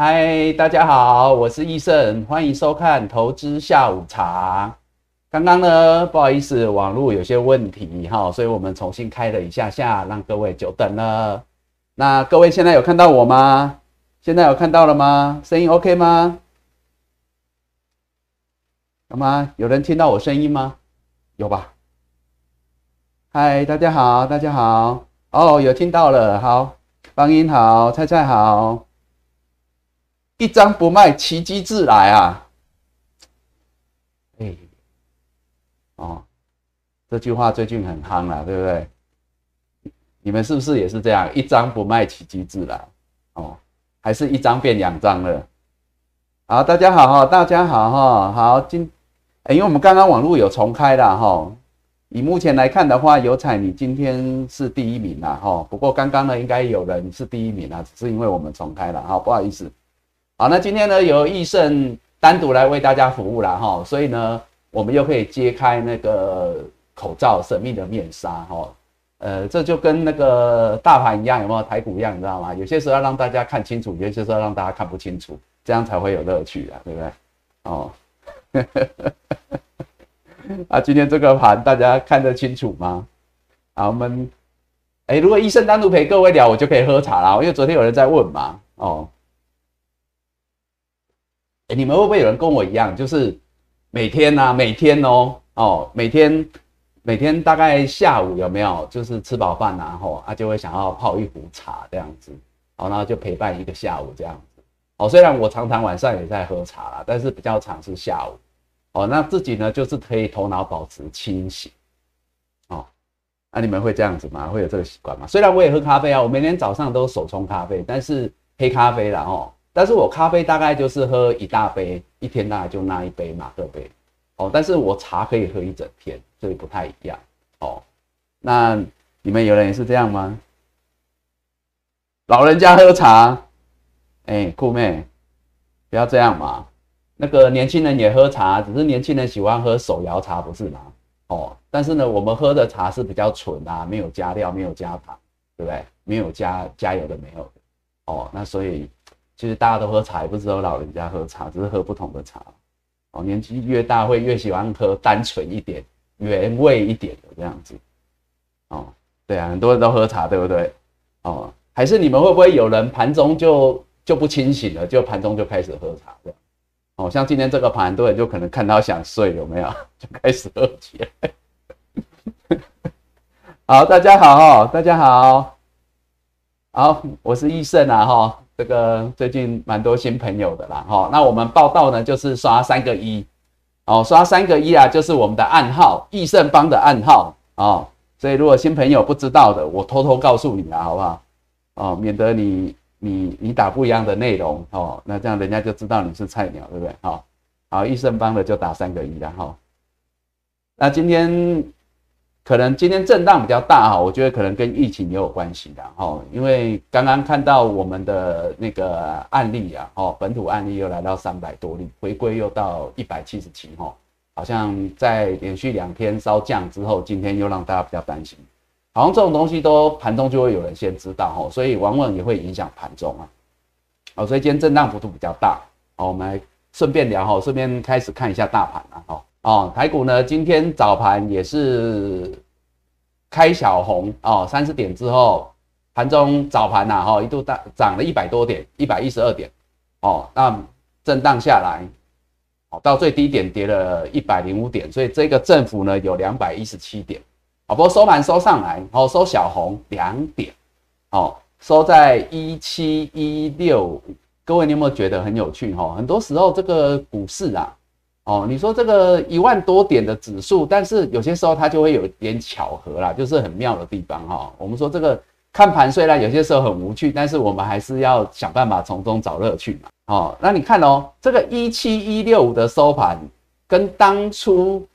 嗨，大家好，我是易胜，欢迎收看投资下午茶。刚刚呢，不好意思，网络有些问题哈，所以我们重新开了一下下，让各位久等了。那各位现在有看到我吗？现在有看到了吗？声音 OK 吗？有吗？有人听到我声音吗？有吧？嗨，大家好，大家好。哦，有听到了，好，方音好，菜菜好。一张不卖，奇迹自来啊！哎。哦，这句话最近很夯了，对不对？你们是不是也是这样？一张不卖，奇迹自来。哦，还是一张变两张了。好，大家好哈，大家好哈，好今，哎，因为我们刚刚网络有重开了哈。以目前来看的话，有彩你今天是第一名啦哈。不过刚刚呢，应该有人是第一名啊，只是因为我们重开了哈，不好意思。好，那今天呢，由易胜单独来为大家服务了哈，所以呢。我们又可以揭开那个口罩神秘的面纱哈，呃，这就跟那个大盘一样，有没有台股一样，你知道吗？有些时候要让大家看清楚，有些时候让大家看不清楚，这样才会有乐趣啊，对不对？哦，啊，今天这个盘大家看得清楚吗？啊，我们，哎，如果医生单独陪各位聊，我就可以喝茶啦，因为昨天有人在问嘛，哦，你们会不会有人跟我一样，就是？每天呐，每天哦，哦，每天，每天大概下午有没有就是吃饱饭然后啊就会想要泡一壶茶这样子，好，然后就陪伴一个下午这样子，哦，虽然我常常晚上也在喝茶啦，但是比较常是下午，哦，那自己呢就是可以头脑保持清醒，哦，那你们会这样子吗？会有这个习惯吗？虽然我也喝咖啡啊，我每天早上都手冲咖啡，但是黑咖啡啦哦。但是我咖啡大概就是喝一大杯，一天大概就那一杯马克杯，哦，但是我茶可以喝一整天，所以不太一样，哦，那你们有人也是这样吗？老人家喝茶，哎，酷妹，不要这样嘛，那个年轻人也喝茶，只是年轻人喜欢喝手摇茶，不是吗？哦，但是呢，我们喝的茶是比较纯啊，没有加料，没有加糖，对不对？没有加加油的，没有，哦，那所以。其实大家都喝茶，也不只有老人家喝茶，只是喝不同的茶。哦，年纪越大会越喜欢喝单纯一点、原味一点的这样子。哦，对啊，很多人都喝茶，对不对？哦，还是你们会不会有人盘中就就不清醒了，就盘中就开始喝茶的？哦，像今天这个盘，很多人就可能看到想睡，有没有？就开始喝起来。好，大家好，大家好，好，我是易胜啊哈。这个最近蛮多新朋友的啦，哈，那我们报道呢，就是刷三个一，哦，刷三个一啊，就是我们的暗号，益盛邦的暗号，哦，所以如果新朋友不知道的，我偷偷告诉你啊，好不好？哦，免得你你你打不一样的内容，哦，那这样人家就知道你是菜鸟，对不对？好，好，益盛邦的就打三个一了，哈，那今天。可能今天震荡比较大哈，我觉得可能跟疫情也有关系的哈，因为刚刚看到我们的那个案例啊，哦，本土案例又来到三百多例，回归又到一百七十七哈，好像在连续两天稍降之后，今天又让大家比较担心，好像这种东西都盘中就会有人先知道哈，所以往往也会影响盘中啊，好，所以今天震荡幅度比较大，好，我们来顺便聊哈，顺便开始看一下大盘啊，哈。哦，台股呢，今天早盘也是开小红哦，三十点之后，盘中早盘呐，哈，一度大涨了一百多点，一百一十二点，哦，那震荡下来，哦，到最低点跌了一百零五点，所以这个振幅呢有两百一十七点，哦，不过收盘收上来，哦，收小红两点，哦，收在一七一六，各位你有没有觉得很有趣哈？很多时候这个股市啊。哦，你说这个一万多点的指数，但是有些时候它就会有点巧合啦，就是很妙的地方哈。我们说这个看盘虽然有些时候很无趣，但是我们还是要想办法从中找乐趣嘛。哦，那你看哦，这个一七一六五的收盘，跟当初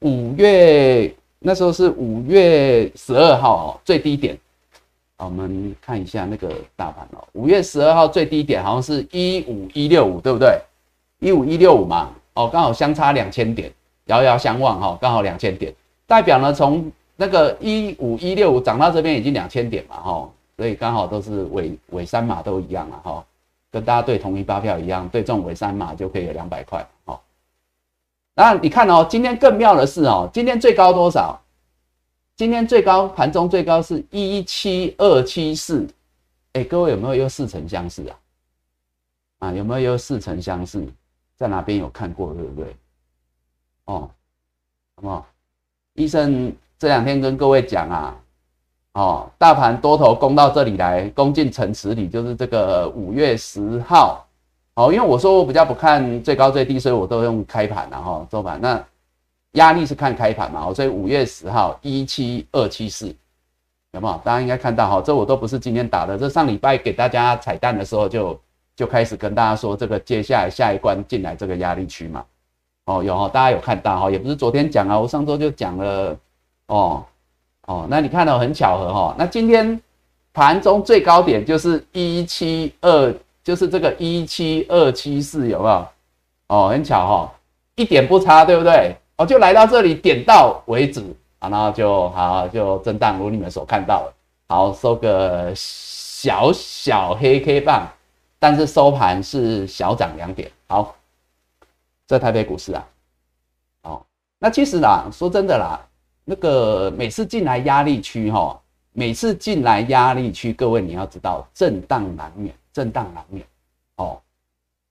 五月那时候是五月十二号哦最低点，我们看一下那个大盘哦，五月十二号最低点好像是一五一六五，对不对？一五一六五嘛。哦，刚好相差两千点，遥遥相望哈，刚好两千点，代表呢从那个一五一六五涨到这边已经两千点嘛哈，所以刚好都是尾尾三码都一样了哈，跟大家对同一发票一样，对这种尾三码就可以有两百块哦。那你看哦，今天更妙的是哦，今天最高多少？今天最高盘中最高是一七二七四，哎，各位有没有又似曾相识啊？啊，有没有又似曾相识？在哪边有看过，对不对？哦，好不好？医生这两天跟各位讲啊，哦，大盘多头攻到这里来，攻进城池里，就是这个五月十号。哦，因为我说我比较不看最高最低，所以我都用开盘然后收盘那。压力是看开盘嘛，所以五月十号一七二七四，有没有？大家应该看到哈，这我都不是今天打的，这上礼拜给大家彩蛋的时候就就开始跟大家说，这个接下来下一关进来这个压力区嘛，哦有哈，大家有看到哈，也不是昨天讲啊，我上周就讲了，哦哦，那你看到很巧合哈，那今天盘中最高点就是一七二，就是这个一七二七四，有没有？哦，很巧哈，一点不差，对不对？哦，就来到这里点到为止啊，然后就好就震荡，如你们所看到的，好收个小小黑 K 棒，但是收盘是小涨两点。好，这台北股市啊，哦，那其实啦，说真的啦，那个每次进来压力区哈，每次进来压力区，各位你要知道，震荡难免，震荡难免哦，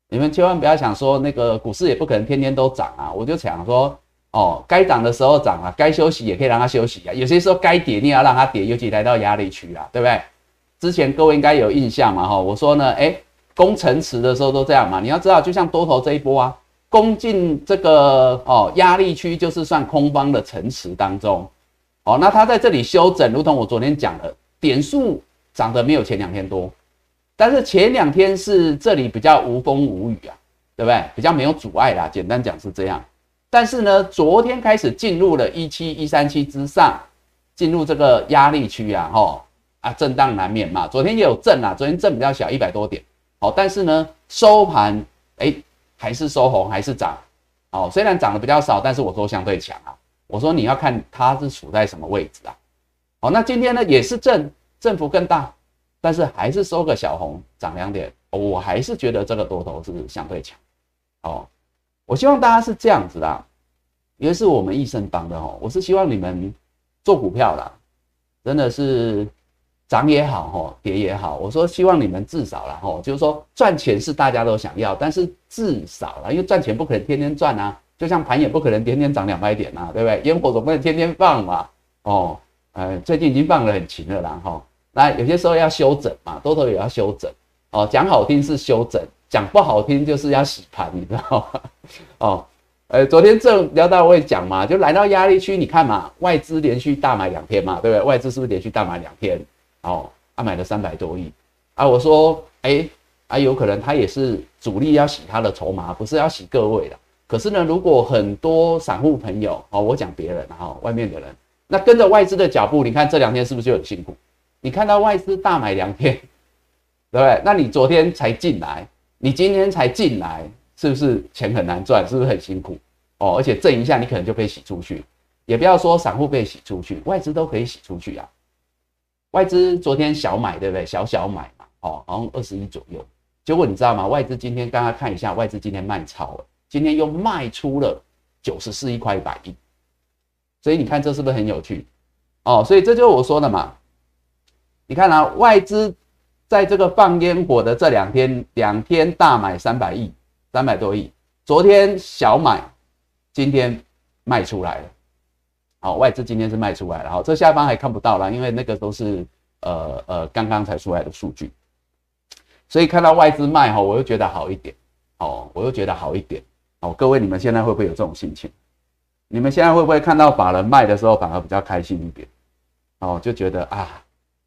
你们千万不要想说那个股市也不可能天天都涨啊，我就想说。哦，该涨的时候涨啊，该休息也可以让它休息啊。有些时候该跌，你也要让它跌，尤其来到压力区啊，对不对？之前各位应该有印象嘛，哈，我说呢，哎，攻城池的时候都这样嘛。你要知道，就像多头这一波啊，攻进这个哦压力区，就是算空方的城池当中。哦，那它在这里休整，如同我昨天讲的，点数涨得没有前两天多，但是前两天是这里比较无风无雨啊，对不对？比较没有阻碍啦，简单讲是这样。但是呢，昨天开始进入了一七一三七之上，进入这个压力区啊，吼啊，震荡难免嘛。昨天也有震啊，昨天震比较小，一百多点，好，但是呢，收盘哎还是收红，还是涨，哦，虽然涨的比较少，但是我说相对强啊。我说你要看它是处在什么位置啊，好，那今天呢也是震，振幅更大，但是还是收个小红，涨两点，我还是觉得这个多头是相对强，哦。我希望大家是这样子啦，因为是我们益生帮的哦。我是希望你们做股票啦，真的是涨也好哈，跌也好。我说希望你们至少啦哈，就是说赚钱是大家都想要，但是至少啦，因为赚钱不可能天天赚啊，就像盘也不可能天天涨两百点呐，对不对？烟火总不能天天放嘛。哦，呃，最近已经放得很勤了啦哈。那有些时候要休整嘛，多头也要休整哦。讲好听是休整。讲不好听就是要洗盘，你知道吗？哦，呃，昨天正聊到会讲嘛，就来到压力区，你看嘛，外资连续大买两天嘛，对不对？外资是不是连续大买两天？哦，他买了三百多亿啊！我说，哎，啊，有可能他也是主力要洗他的筹码，不是要洗各位的。可是呢，如果很多散户朋友，哦，我讲别人哈，外面的人，那跟着外资的脚步，你看这两天是不是就很辛苦？你看到外资大买两天，对不对？那你昨天才进来。你今天才进来，是不是钱很难赚？是不是很辛苦？哦，而且震一下，你可能就被洗出去。也不要说散户被洗出去，外资都可以洗出去啊。外资昨天小买，对不对？小小买嘛，哦，好像二十亿左右。结果你知道吗？外资今天刚刚看一下，外资今天卖超了，今天又卖出了九十四亿块一百亿。所以你看这是不是很有趣？哦，所以这就是我说的嘛。你看啊，外资。在这个放烟火的这两天，两天大买三百亿，三百多亿。昨天小买，今天卖出来了。好，外资今天是卖出来了。好，这下方还看不到了，因为那个都是呃呃刚刚才出来的数据。所以看到外资卖哈，我又觉得好一点。哦，我又觉得好一点。哦，各位你们现在会不会有这种心情？你们现在会不会看到法人卖的时候反而比较开心一点？哦，就觉得啊。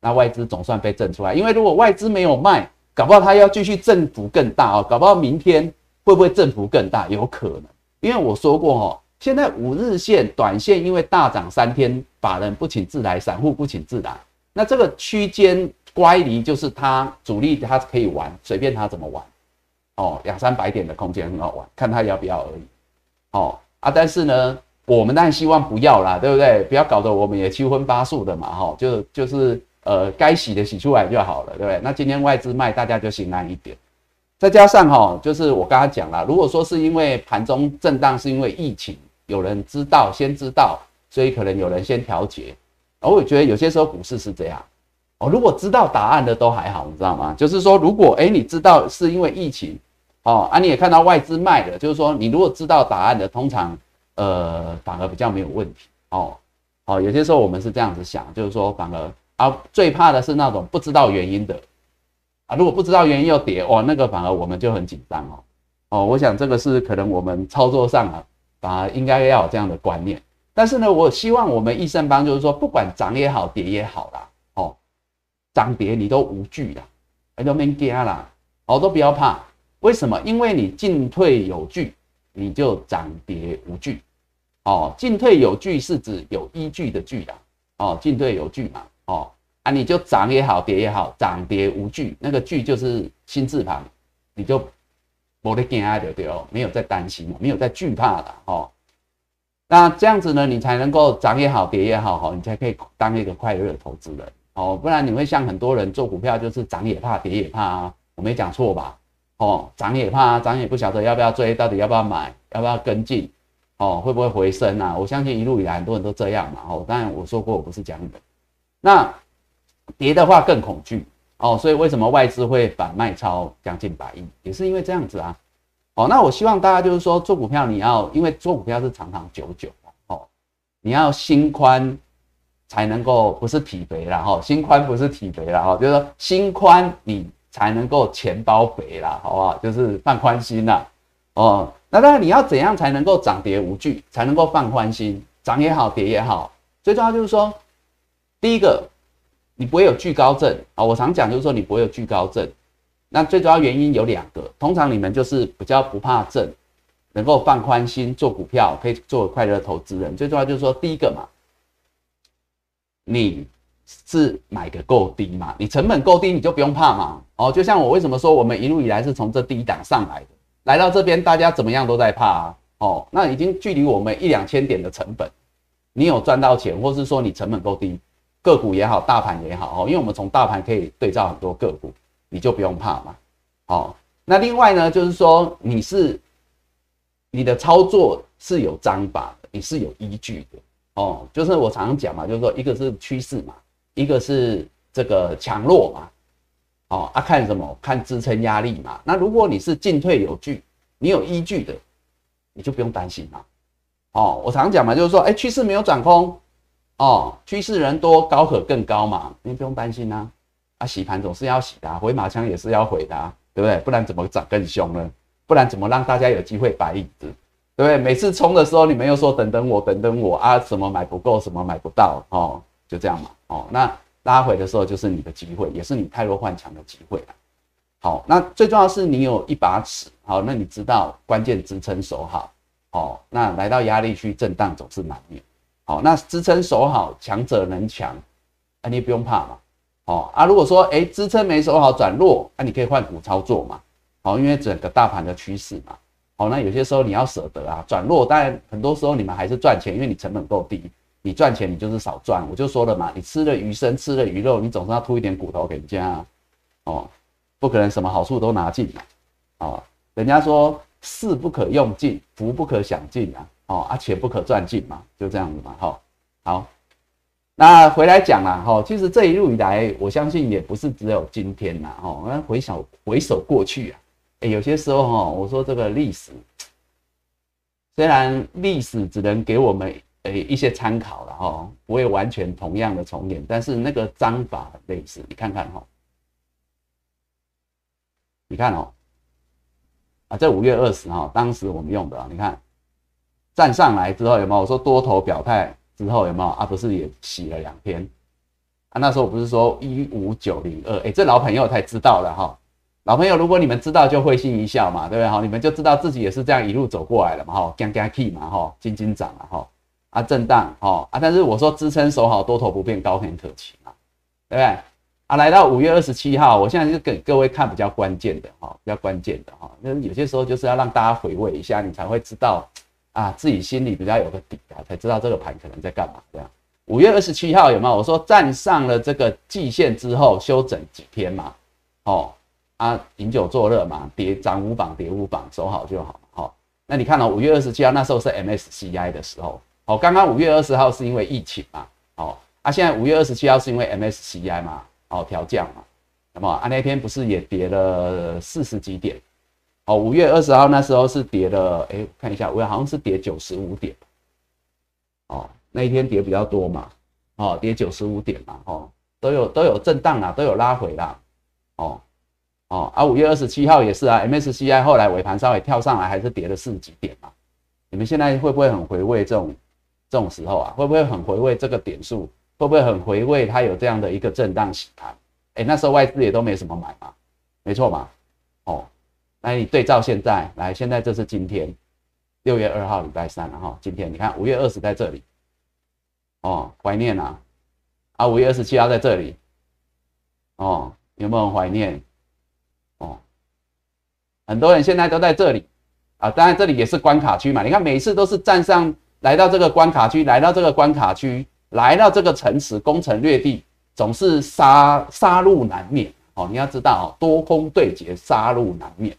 那外资总算被震出来，因为如果外资没有卖，搞不好它要继续振幅更大哦，搞不好明天会不会振幅更大？有可能，因为我说过哦，现在五日线、短线因为大涨三天，法人不请自来，散户不请自来，那这个区间乖离就是它主力它可以玩，随便它怎么玩，哦，两三百点的空间很好玩，看它要不要而已，哦啊，但是呢，我们当然希望不要啦，对不对？不要搞得我们也七荤八素的嘛，哈，就就是。呃，该洗的洗出来就好了，对不对？那今天外资卖，大家就心安一点。再加上哈，就是我刚刚讲了，如果说是因为盘中震荡是因为疫情，有人知道先知道，所以可能有人先调节。而我觉得有些时候股市是这样哦，如果知道答案的都还好，你知道吗？就是说，如果哎你知道是因为疫情哦，啊你也看到外资卖了，就是说你如果知道答案的，通常呃反而比较没有问题哦。哦，有些时候我们是这样子想，就是说反而啊最怕的是那种不知道原因的。啊，如果不知道原因又跌，哇，那个反而我们就很紧张哦。哦，我想这个是可能我们操作上啊，反而应该要有这样的观念。但是呢，我希望我们益盛邦就是说，不管涨也好，跌也好啦，哦，涨跌你都无惧啦，哎，都没惊啦，哦，都不要怕。为什么？因为你进退有据，你就涨跌无惧。哦，进退有据是指有依据的据啦。哦，进退有据嘛。哦。啊，你就涨也好，跌也好，涨跌无惧，那个惧就是心字旁，你就没得惊啊，对对哦，没有在担心没有在惧怕的哦。那这样子呢，你才能够涨也好，跌也好，哈，你才可以当一个快乐的投资人哦。不然你会像很多人做股票，就是涨也怕，跌也怕啊。我没讲错吧？哦，涨也怕，涨也不晓得要不要追，到底要不要买，要不要跟进，哦，会不会回升啊？我相信一路以来很多人都这样嘛。哦，当然我说过我不是讲的，那。跌的话更恐惧哦，所以为什么外资会反卖超将近百亿，也是因为这样子啊。哦，那我希望大家就是说做股票，你要因为做股票是长长久久哦，你要心宽才能够不是体肥啦哈，心宽不是体肥啦哈，就是说心宽你才能够钱包肥啦，好不好？就是放宽心啦。哦。那当然你要怎样才能够涨跌无惧，才能够放宽心，涨也好，跌也好，最重要就是说第一个。你不会有惧高症啊！我常讲就是说你不会有惧高症，那最主要原因有两个。通常你们就是比较不怕症，能够放宽心做股票，可以做快乐投资人。最重要就是说第一个嘛，你是买个够低嘛，你成本够低，你就不用怕嘛。哦，就像我为什么说我们一路以来是从这低档上来的，来到这边大家怎么样都在怕啊。哦，那已经距离我们一两千点的成本，你有赚到钱，或是说你成本够低。个股也好，大盘也好，哦，因为我们从大盘可以对照很多个股，你就不用怕嘛。好，那另外呢，就是说你是你的操作是有章法的，你是有依据的哦。就是我常常讲嘛，就是说一个是趋势嘛，一个是这个强弱嘛。哦啊，看什么？看支撑压力嘛。那如果你是进退有据，你有依据的，你就不用担心嘛。哦，我常讲嘛，就是说，哎，趋势没有转空。哦，趋势人多，高可更高嘛，你不用担心呐。啊，洗盘总是要洗的，回马枪也是要回的，对不对？不然怎么涨更凶呢？不然怎么让大家有机会摆椅子，对不对？每次冲的时候，你们又说等等我，等等我啊，什么买不够，什么买不到，哦，就这样嘛。哦，那拉回的时候就是你的机会，也是你太弱换强的机会了。好，那最重要是你有一把尺，好，那你知道关键支撑守好，好，那来到压力区震荡总是难免。好，那支撑守好，强者能强，啊，你不用怕嘛。哦啊，如果说哎支撑没守好转弱，那你可以换股操作嘛。好，因为整个大盘的趋势嘛。好，那有些时候你要舍得啊，转弱，但很多时候你们还是赚钱，因为你成本够低，你赚钱你就是少赚。我就说了嘛，你吃了鱼生，吃了鱼肉，你总是要吐一点骨头给人家。哦，不可能什么好处都拿尽嘛。哦，人家说势不可用尽，福不可享尽啊。哦，啊，且不可赚尽嘛，就这样子嘛，哈，好，那回来讲了，哈，其实这一路以来，我相信也不是只有今天呐，哈，那回首回首过去啊，哎，有些时候哈，我说这个历史，虽然历史只能给我们诶一些参考了，哈，不会完全同样的重演，但是那个章法很类似，你看看哈，你看哦，啊，这五月二十号，当时我们用的，你看。站上来之后有没有？我说多头表态之后有没有？啊，不是也洗了两天啊？那时候不是说一五九零二？哎，这老朋友才知道了哈。老朋友，如果你们知道就会心一笑嘛，对不对？哈，你们就知道自己也是这样一路走过来了嘛，哈，刚刚 key 嘛，哈，金金涨了哈，啊，震荡，哈，啊，但是我说支撑守好，多头不变，高天可期嘛，对不对？啊，来到五月二十七号，我现在就给各位看比较关键的哈，比较关键的哈，那有些时候就是要让大家回味一下，你才会知道。啊，自己心里比较有个底啊，才知道这个盘可能在干嘛。这样，五月二十七号有没有？我说站上了这个季线之后休整几天嘛，哦，啊，饮酒作乐嘛，跌涨五榜跌五榜，守好就好。好，那你看哦，五月二十七号那时候是 MSCI 的时候，哦，刚刚五月二十号是因为疫情嘛，哦，啊，现在五月二十七号是因为 MSCI 嘛，哦，调降嘛，那么啊那天不是也跌了四十几点？哦，五月二十号那时候是跌了，哎，看一下，我好像是跌九十五点，哦，那一天跌比较多嘛，哦，跌九十五点嘛，哦，都有都有震荡啊，都有拉回啦，哦，哦，啊，五月二十七号也是啊，MSCI 后来尾盘稍微跳上来，还是跌了四十几点嘛，你们现在会不会很回味这种这种时候啊？会不会很回味这个点数？会不会很回味它有这样的一个震荡洗盘？哎，那时候外资也都没什么买嘛，没错嘛，哦。来，你对照现在，来，现在这是今天六月二号礼拜三了哈。今天你看五月二十在这里，哦，怀念啊，啊，五月二十七号在这里，哦，有没有怀念？哦，很多人现在都在这里啊，当然这里也是关卡区嘛。你看每次都是站上来到这个关卡区，来到这个关卡区，来到这个城池攻城略地，总是杀杀戮难免哦。你要知道哦，多空对决，杀戮难免。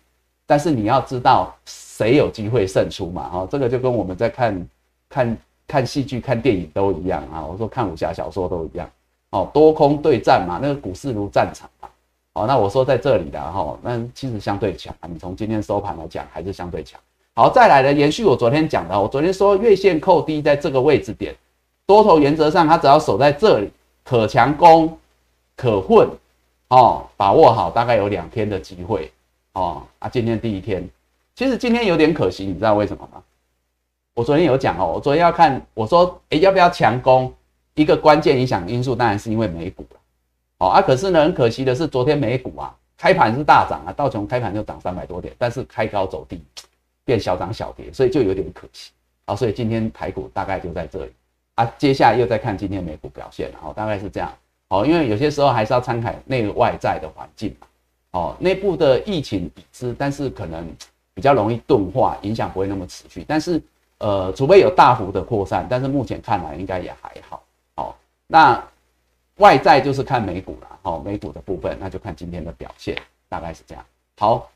但是你要知道谁有机会胜出嘛？哈，这个就跟我们在看看看戏剧、看电影都一样啊。我说看武侠小说都一样，哦，多空对战嘛，那个股市如战场嘛。哦，那我说在这里的哈，那其实相对强。你从今天收盘来讲，还是相对强。好，再来的延续我昨天讲的，我昨天说月线扣低在这个位置点，多头原则上它只要守在这里，可强攻可混，哦，把握好，大概有两天的机会。哦啊，今天第一天，其实今天有点可惜，你知道为什么吗？我昨天有讲哦，我昨天要看，我说，哎，要不要强攻？一个关键影响因素当然是因为美股了。哦啊，可是呢，很可惜的是，昨天美股啊，开盘是大涨啊，道琼开盘就涨三百多点，但是开高走低，变小涨小跌，所以就有点可惜啊。所以今天台股大概就在这里啊，接下来又再看今天美股表现，然后大概是这样。哦，因为有些时候还是要参考内外在的环境嘛。哦，内部的疫情已知，但是可能比较容易钝化，影响不会那么持续。但是，呃，除非有大幅的扩散，但是目前看来应该也还好。哦，那外在就是看美股了。哦，美股的部分，那就看今天的表现，大概是这样。好，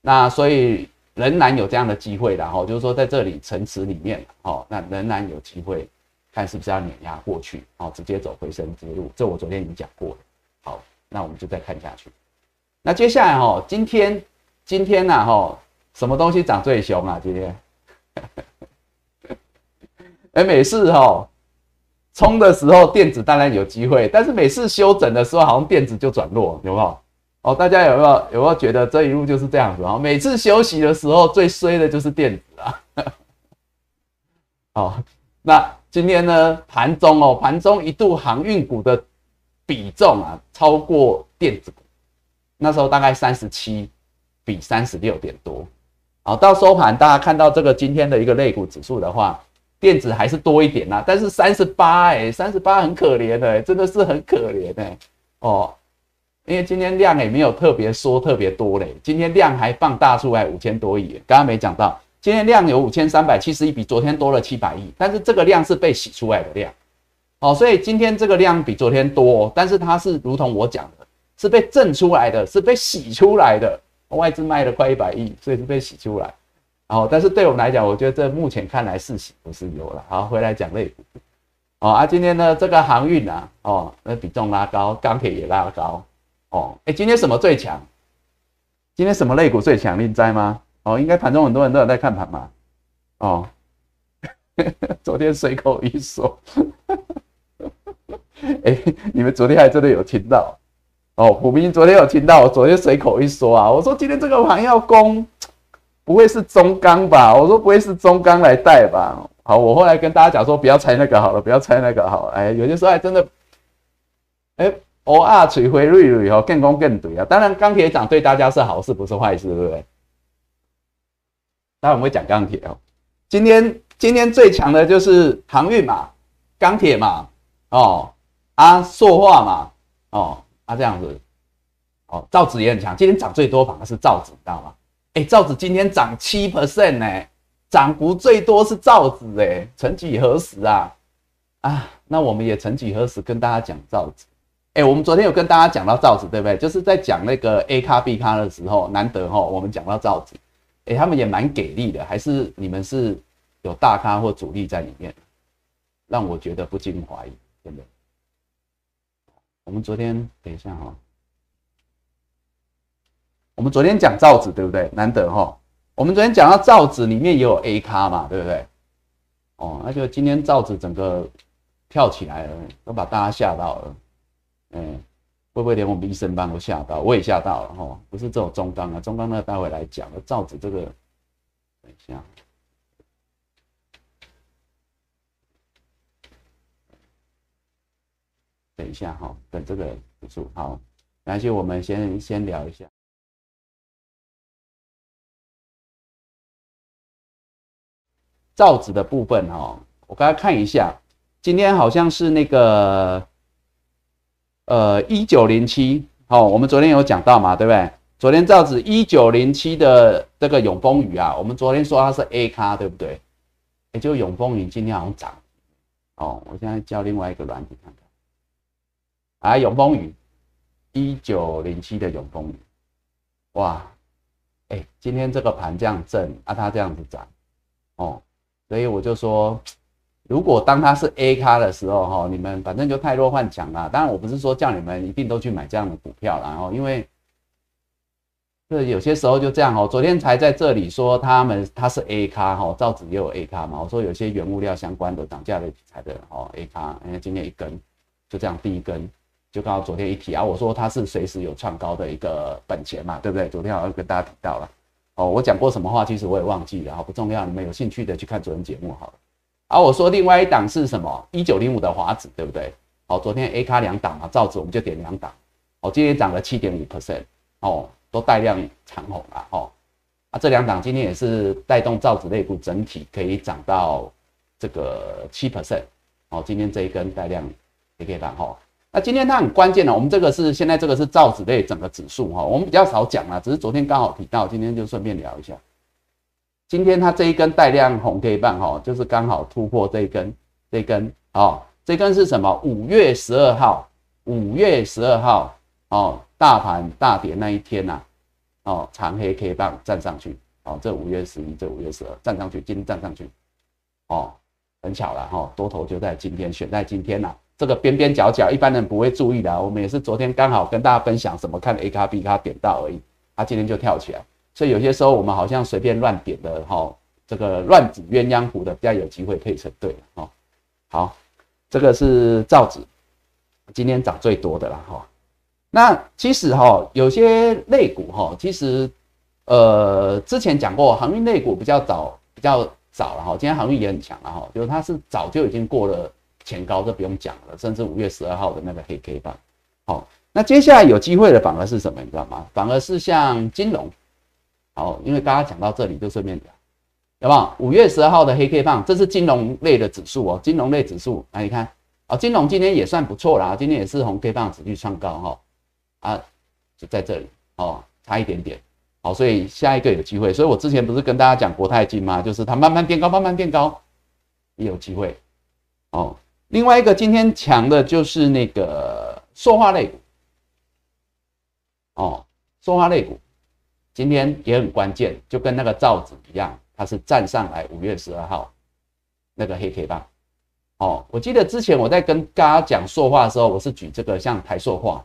那所以仍然有这样的机会的。哦，就是说在这里城池里面，哦，那仍然有机会，看是不是要碾压过去，哦，直接走回升之路。这我昨天已经讲过了。好，那我们就再看下去。那接下来哈，今天今天呢哈，什么东西涨最凶啊？今天，哎，每次哈冲的时候，电子当然有机会，但是每次休整的时候，好像电子就转弱，有没有？哦，大家有没有有没有觉得这一路就是这样子啊？每次休息的时候，最衰的就是电子啊。哦，那今天呢，盘中哦，盘中一度航运股的比重啊，超过电子股。那时候大概三十七比三十六点多，好，到收盘大家看到这个今天的一个类股指数的话，电子还是多一点呐，但是三十八哎，三十八很可怜的，真的是很可怜哎，哦，因为今天量也没有特别说特别多嘞，今天量还放大出来五千多亿，刚刚没讲到，今天量有五千三百七十亿，比昨天多了七百亿，但是这个量是被洗出来的量，哦，所以今天这个量比昨天多，但是它是如同我讲的。是被挣出来的，是被洗出来的。外资卖了快一百亿，所以是被洗出来。哦，但是对我们来讲，我觉得这目前看来是洗不是有了。好，回来讲类股。哦啊，今天呢这个航运啊，哦，那比重拉高，钢铁也拉高。哦，哎，今天什么最强？今天什么类股最强？你知吗？哦，应该盘中很多人都有在看盘嘛。哦，昨天随口一说。哎，你们昨天还真的有听到？哦，虎明昨天有听到，我昨天随口一说啊，我说今天这个盘要攻，不会是中钢吧？我说不会是中钢来带吧？好，我后来跟大家讲说，不要猜那个好了，不要猜那个好了。哎，有些时候还真的，哎，哦啊，锤回瑞瑞哦，更攻更怼啊。当然，钢铁涨对大家是好事，不是坏事，对不对？待会我们会讲钢铁哦。今天今天最强的就是航运嘛，钢铁嘛，哦啊，塑化嘛，哦。啊，这样子，哦，造纸也很强，今天涨最多反而是造纸，知道吗？哎，造纸今天涨七 percent 呢，涨幅最多是造纸，哎，曾几何时啊？啊，那我们也曾几何时跟大家讲造纸，哎，我们昨天有跟大家讲到造纸，对不对？就是在讲那个 A 咖 B 咖的时候，难得哈，我们讲到造纸，哎，他们也蛮给力的，还是你们是有大咖或主力在里面，让我觉得不禁怀疑，真的。我们昨天等一下哈，我们昨天讲造纸，对不对？难得哈，我们昨天讲到造纸里面也有 A 咖嘛，对不对？哦，那就今天造纸整个跳起来了，都把大家吓到了。嗯，会不会连我们医生班都吓到？我也吓到了哈，不是这种中钢啊，中钢那待会来讲。造纸这个，等一下，等一下哈，等这个结束好，那就我们先先聊一下造纸的部分哈，我刚才看一下，今天好像是那个。呃，一九零七，好，我们昨天有讲到嘛，对不对？昨天造纸一九零七的这个永丰宇啊，我们昨天说它是 A 咖，对不对？也就永丰宇今天好像涨，哦，我现在叫另外一个软体看，啊，永丰宇一九零七的永丰宇，哇，哎，今天这个盘这样震啊，它这样子涨，哦，所以我就说。如果当它是 A 咖的时候，哈，你们反正就太弱换强啦。当然，我不是说叫你们一定都去买这样的股票，然后因为这有些时候就这样哦。昨天才在这里说他们它是 A 咖，哈，造纸也有 A 咖嘛。我说有些原物料相关的涨价的题材的，哦，A 咖，因为今天一根就这样第一根就刚好昨天一提啊，我说它是随时有创高的一个本钱嘛，对不对？昨天好像跟大家提到了，哦，我讲过什么话，其实我也忘记了，好不重要，你们有兴趣的去看昨天节目好了。而我说另外一档是什么？一九零五的华子，对不对？好，昨天 A 卡两档嘛，造纸我们就点两档。哦，今天涨了七点五 percent，哦，都带量长红了，哦，啊，这两档今天也是带动造纸类股整体可以涨到这个七 percent，哦，今天这一根带量也可以涨，哈。那今天它很关键的，我们这个是现在这个是造纸类整个指数，哈，我们比较少讲啊，只是昨天刚好提到，今天就顺便聊一下。今天它这一根带量红 K 棒哈，就是刚好突破这一根，这根哦，这根是什么？五月十二号，五月十二号哦，大盘大跌那一天呐，哦，长黑 K 棒站上去，哦，这五月十一，这五月十二站上去，今天站上去，哦，很巧了哈，多头就在今天，选在今天呐，这个边边角角一般人不会注意的，我们也是昨天刚好跟大家分享什么看 A 卡 B 卡点到而已，它今天就跳起来。所以有些时候我们好像随便乱点的哈，这个乱指鸳鸯谱的比较有机会配成对哈。好，这个是造纸，今天涨最多的了哈。那其实哈，有些类股哈，其实呃之前讲过，航运类股比较早比较早了哈。今天航运也很强了哈，就是它是早就已经过了前高，这不用讲了，甚至五月十二号的那个黑 K 棒。好，那接下来有机会的反而是什么？你知道吗？反而是像金融。好，因为刚刚讲到这里，就顺便讲，有没有？五月十二号的黑 K 棒，这是金融类的指数哦，金融类指数，来你看，哦，金融今天也算不错啦，今天也是红 K 棒持续创高哈，啊，就在这里哦，差一点点，好，所以下一个有机会，所以我之前不是跟大家讲国泰金吗？就是它慢慢变高，慢慢变高，也有机会，哦，另外一个今天强的就是那个塑化类股，哦，塑化类股。今天也很关键，就跟那个造纸一样，它是站上来五月十二号那个黑 K 棒。哦，我记得之前我在跟大家讲塑化的时候，我是举这个像台塑化，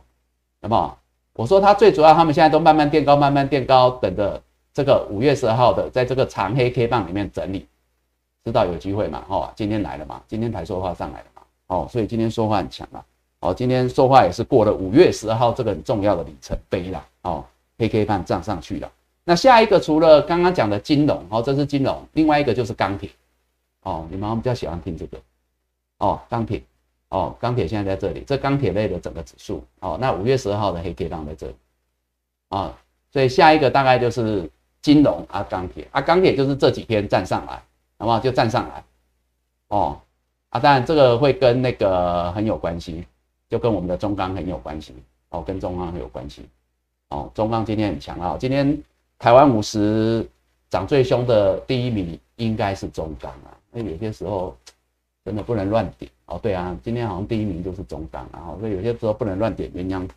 那么我说它最主要，他们现在都慢慢垫高，慢慢垫高，等着这个五月十二号的，在这个长黑 K 棒里面整理，知道有机会嘛？哦，今天来了嘛？今天台塑化上来了？哦，所以今天说话很强啊。哦，今天说话也是过了五月十二号这个很重要的里程碑了。哦。黑 K 棒涨上去了，那下一个除了刚刚讲的金融，哦，这是金融，另外一个就是钢铁，哦，你们比较喜欢听这个，哦，钢铁，哦，钢铁现在在这里，这钢铁类的整个指数，哦，那五月十二号的黑 K 棒在这里，啊，所以下一个大概就是金融啊，钢铁啊，钢铁就是这几天站上来，好不好？就站上来，哦，啊，当然这个会跟那个很有关系，就跟我们的中钢很有关系，哦，跟中钢很有关系。哦，中钢今天很强啊！今天台湾五十涨最凶的第一名应该是中钢啊。那有些时候真的不能乱点哦。对啊，今天好像第一名就是中钢啊，所以有些时候不能乱点鸳鸯谱。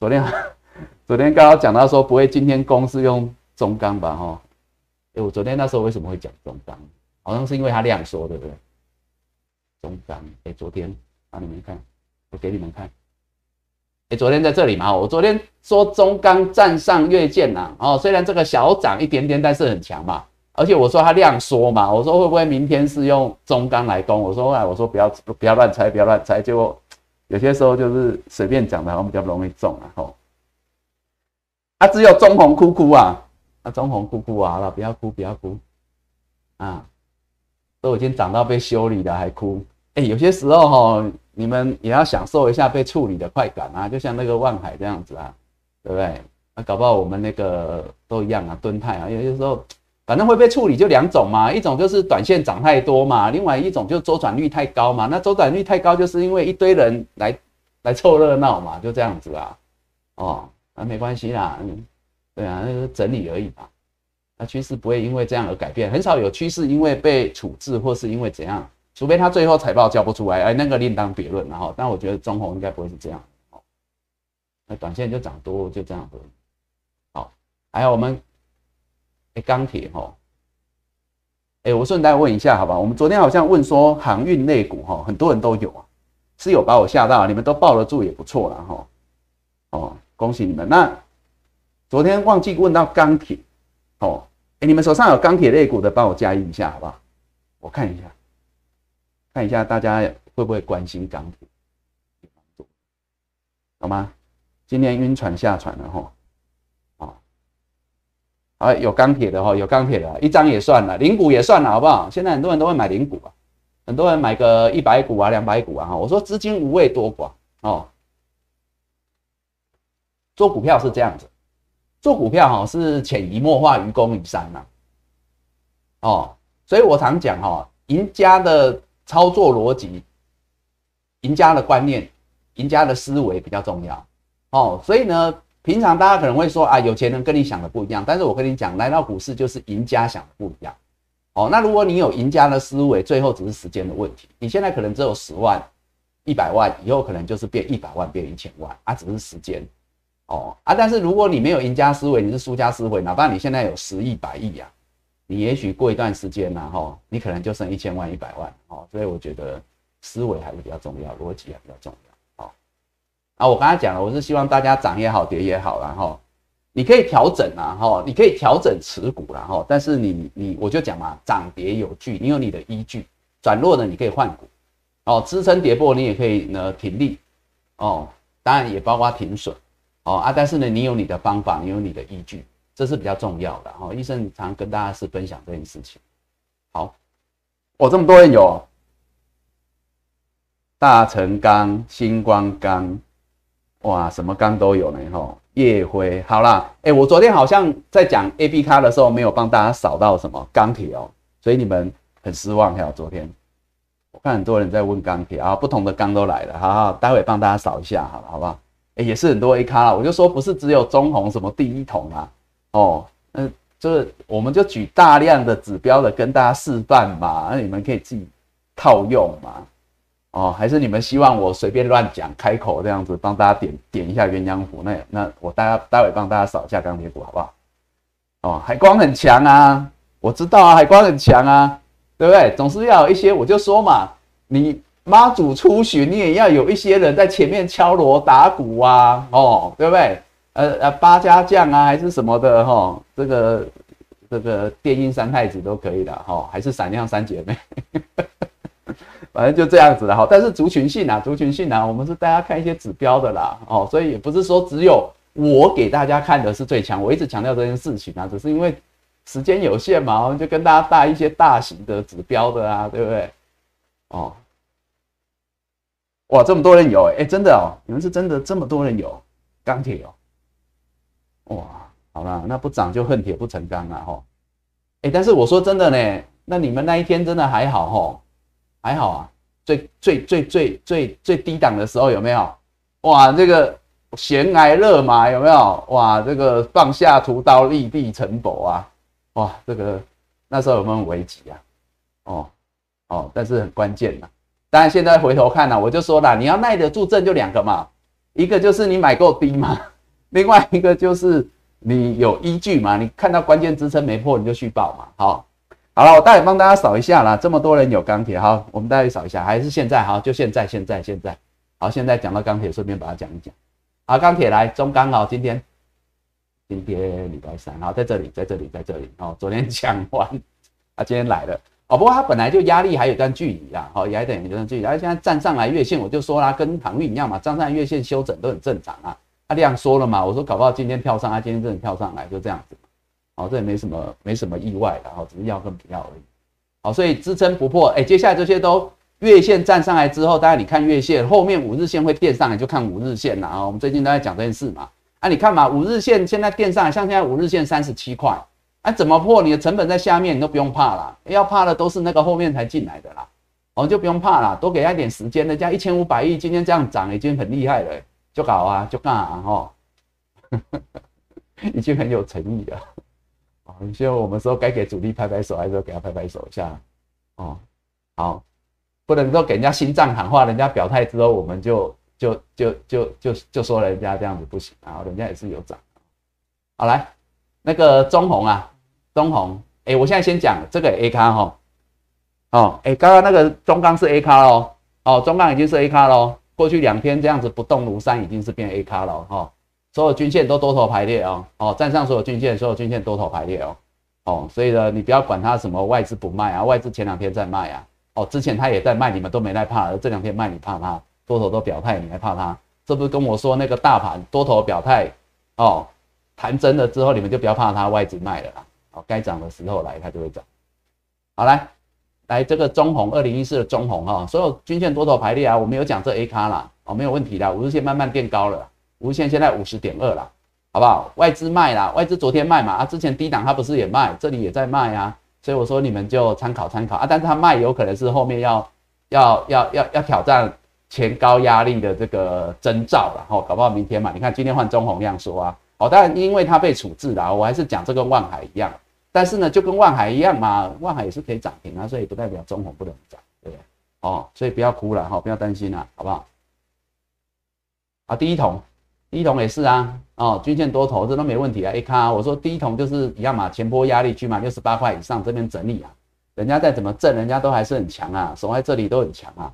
昨天 昨天刚刚讲到说不会今天公司用中钢吧？哈，哎，我昨天那时候为什么会讲中钢？好像是因为它量缩，对不对？中钢，哎，昨天啊，你们看，我给你们看，哎，昨天在这里嘛，我昨天说中钢站上月线呐，哦，虽然这个小涨一点点，但是很强嘛。而且我说它量缩嘛，我说会不会明天是用中钢来攻？我说来，我说不要不要乱猜，不要乱猜。结果有些时候就是随便讲的，好像比较容易中啊。吼，啊，只有中红哭哭啊，啊，中红哭哭啊，好了，不要哭，不要哭啊，都已经涨到被修理了还哭。哎，有些时候哈，你们也要享受一下被处理的快感啊，就像那个万海这样子啊，对不对？那搞不好我们那个都一样啊，敦泰啊，有些时候。反正会被处理就两种嘛，一种就是短线涨太多嘛，另外一种就周转率太高嘛。那周转率太高，就是因为一堆人来来凑热闹嘛，就这样子啊。哦，那没关系啦，嗯，对啊，那是整理而已嘛。那趋势不会因为这样而改变，很少有趋势因为被处置或是因为怎样，除非他最后财报交不出来，哎，那个另当别论然后。但我觉得中红应该不会是这样。哦，那短线就涨多就这样子。好，还有我们。哎，钢铁哈，哎，我顺带问一下，好吧？我们昨天好像问说航运类股哈，很多人都有啊，是有把我吓到，你们都抱得住也不错了哈。哦，恭喜你们。那昨天忘记问到钢铁，哦，哎，你们手上有钢铁类股的，帮我加印一下，好不好？我看一下，看一下大家会不会关心钢铁，好吗？今天晕船下船了哈。啊，有钢铁的哈，有钢铁的，一张也算了，零股也算了，好不好？现在很多人都会买零股啊，很多人买个一百股啊、两百股啊，我说资金无畏多寡哦，做股票是这样子，做股票哈是潜移默化、愚公移山呐，哦，所以我常讲哈，赢家的操作逻辑、赢家的观念、赢家的思维比较重要哦，所以呢。平常大家可能会说啊，有钱人跟你想的不一样，但是我跟你讲，来到股市就是赢家想的不一样。哦，那如果你有赢家的思维，最后只是时间的问题。你现在可能只有十万、一百万，以后可能就是变一百万、变一千万啊，只是时间。哦啊，但是如果你没有赢家思维，你是输家思维，哪怕你现在有十亿、百亿呀，你也许过一段时间呢，哈，你可能就剩一千万、一百万。哦，所以我觉得思维还是比较重要，逻辑还比较重要。啊，我刚才讲了，我是希望大家涨也好，跌也好，然后你可以调整啊，哈，你可以调整持股，然后，但是你你我就讲嘛，涨跌有据，你有你的依据，转弱的你可以换股，哦，支撑跌破你也可以呢停利，哦，当然也包括停损，哦啊，但是呢，你有你的方法，你有你的依据，这是比较重要的哈。医生常跟大家是分享这件事情。好，我这么多人有大成钢、星光钢。哇，什么钢都有呢，吼！夜辉，好啦，哎，我昨天好像在讲 A B 卡的时候，没有帮大家扫到什么钢铁哦，所以你们很失望。还有昨天，我看很多人在问钢铁啊，不同的钢都来了，好好，待会帮大家扫一下，好了，好不好？也是很多 A 卡啦，我就说不是只有中红什么第一桶啊，哦，嗯，就是我们就举大量的指标的跟大家示范嘛，那你们可以自己套用嘛。哦，还是你们希望我随便乱讲开口这样子帮大家点点一下鸳鸯谱？那那我大家待会帮大家扫一下钢铁股好不好？哦，海光很强啊，我知道啊，海光很强啊，对不对？总是要有一些，我就说嘛，你妈祖出巡，你也要有一些人在前面敲锣打鼓啊，哦，对不对？呃呃，八家将啊，还是什么的哈，这个这个电音三太子都可以的哈，还是闪亮三姐妹。反正就这样子的哈，但是族群性啊，族群性啊，我们是大家看一些指标的啦，哦，所以也不是说只有我给大家看的是最强，我一直强调这件事情啊，只是因为时间有限嘛，我们就跟大家带一些大型的指标的啊，对不对？哦，哇，这么多人有哎，真的哦，你们是真的这么多人有钢铁哦，哇，好啦，那不涨就恨铁不成钢啊，哈，哎，但是我说真的呢，那你们那一天真的还好哈。还好啊，最最最最最最低档的时候有没有？哇，这个悬崖勒马有没有？哇，这个放下屠刀立地成佛啊！哇，这个那时候有没有危机啊？哦哦，但是很关键呐，当然现在回头看呢，我就说了，你要耐得住震就两个嘛，一个就是你买够低嘛，另外一个就是你有依据嘛，你看到关键支撑没破你就续报嘛。好，好了，我待会帮大家扫一下啦，这么多人有钢铁，好，我们待会扫一下，还是现在好，就现在现在现在，好，现在讲到钢铁，顺便把它讲一讲。好，钢铁来中钢哦，今天今天礼拜三，好，在这里在这里在这里哦，昨天讲完，啊，今天来了。哦，不过它本来就压力还有段距离啊，好，压一点有段距离，而现在站上来月线，我就说啦，跟航运一样嘛，站上月线修整都很正常啊。他这样说了嘛，我说搞不好今天跳上，他今天真的跳上来，就这样子，好，这也没什么没什么意外的，好，只是要跟不要而已。好，所以支撑不破，哎，接下来这些都月线站上来之后，大家你看月线后面五日线会垫上来，就看五日线啦。啊，我们最近都在讲这件事嘛，啊，你看嘛，五日线现在垫上来，像现在五日线三十七块。那怎么破？你的成本在下面，你都不用怕啦。要怕的都是那个后面才进来的啦，哦，就不用怕啦，多给他一点时间。人家一千五百亿今天这样涨，已经很厉害了，就搞啊，就干啊，哈，已经很有诚意了。哦，希望我们说该给主力拍拍手，还是给他拍拍手一下？哦，好，不能说给人家心脏喊话，人家表态之后，我们就就就就就就说人家这样子不行啊，人家也是有涨。好，来那个中红啊。中红，哎，我现在先讲这个 A 卡哈，哦，哎，刚刚那个中钢是 A 卡喽，哦，中钢已经是 A 卡喽，过去两天这样子不动如山，已经是变 A 卡了哈，所有均线都多头排列哦，哦，站上所有均线，所有均线多头排列哦，哦，所以呢，你不要管它什么外资不卖啊，外资前两天在卖啊，哦，之前他也在卖，你们都没在怕，这两天卖你怕他，多头都表态，你还怕他？这不是跟我说那个大盘多头表态哦，谈真了之后，你们就不要怕它外资卖了啦。哦，该涨的时候来，它就会涨。好，来，来这个中红，二零一四的中红哈，所有均线多头排列啊，我们有讲这 A 卡啦，哦，没有问题的，五日线慢慢变高了，五日线现在五十点二了，好不好？外资卖啦，外资昨天卖嘛，啊，之前低档它不是也卖，这里也在卖啊，所以我说你们就参考参考啊，但是它卖有可能是后面要要要要要挑战前高压力的这个征兆了，哦，搞不好明天嘛，你看今天换中红量说啊，哦，当然因为它被处置了，我还是讲这个万海一样。但是呢，就跟万海一样嘛，万海也是可以涨停啊，所以不代表中红不能涨，对不对？哦，所以不要哭了哈，不要担心了，好不好？啊，第一桶，第一桶也是啊，哦，均线多头这都没问题啊。A 卡，我说第一桶就是一样嘛，前波压力区嘛，六十八块以上这边整理啊，人家再怎么挣，人家都还是很强啊，守在这里都很强啊。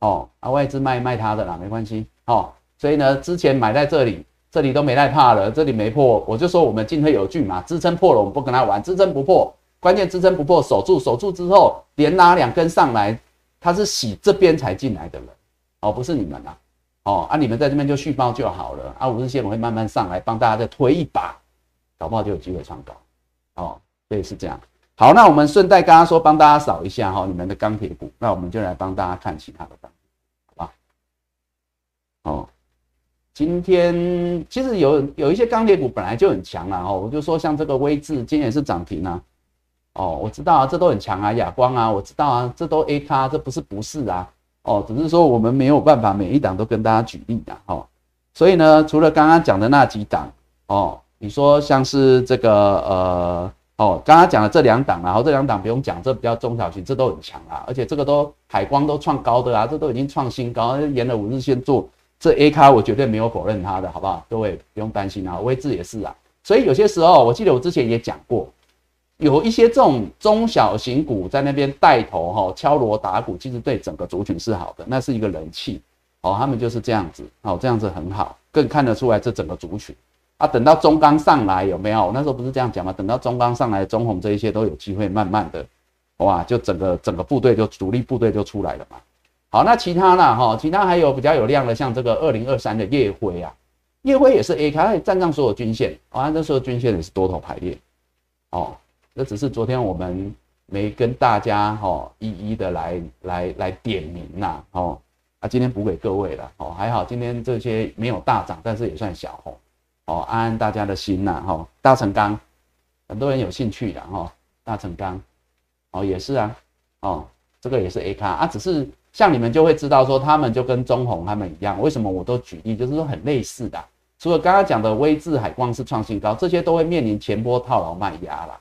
哦，啊，外资卖卖它的啦，没关系哦。所以呢，之前买在这里。这里都没害怕了，这里没破，我就说我们进退有据嘛，支撑破了我们不跟他玩，支撑不破，关键支撑不破守住，守住之后连拉两根上来，他是洗这边才进来的人，哦，不是你们呐，哦，啊，你们在这边就续报就好了，啊，五日线我会慢慢上来帮大家再推一把，搞不好就有机会创高，哦，所以是这样，好，那我们顺带刚刚说帮大家扫一下哈，你们的钢铁股，那我们就来帮大家看其他的钢，好吧，哦。今天其实有有一些钢铁股本来就很强啊，哦，我就说像这个威智今天也是涨停啊，哦，我知道啊，这都很强啊，亚光啊，我知道啊，这都 A 咖，这不是不是啊，哦，只是说我们没有办法每一档都跟大家举例的，哦，所以呢，除了刚刚讲的那几档，哦，你说像是这个呃，哦，刚刚讲的这两档，然后这两档不用讲，这比较中小型，这都很强啊，而且这个都海光都创高的啊，这都已经创新高，沿了五日线做。这 A 卡我绝对没有否认它的，好不好？各位不用担心啊，威智也是啊。所以有些时候，我记得我之前也讲过，有一些这种中小型股在那边带头哈，敲锣打鼓，其实对整个族群是好的，那是一个人气哦。他们就是这样子哦，这样子很好，更看得出来这整个族群啊。等到中钢上来有没有？那时候不是这样讲吗？等到中钢上来，中红这一些都有机会慢慢的哇，就整个整个部队就主力部队就出来了嘛。好，那其他呢？哈，其他还有比较有量的，像这个二零二三的夜辉啊，夜辉也是 A 卡，站上所有均线，啊，那时候均线也是多头排列，哦，这只是昨天我们没跟大家哈一一的来来来点名呐，哦，啊，今天补给各位了，哦，还好今天这些没有大涨，但是也算小红，哦，安安大家的心呐，哈，大成钢，很多人有兴趣的哈，大成钢，哦，也是啊，哦，这个也是 A 卡啊，只是。像你们就会知道说，他们就跟中红他们一样，为什么我都举例，就是说很类似的。除了刚刚讲的微智海光是创新高，这些都会面临前波套牢卖压了，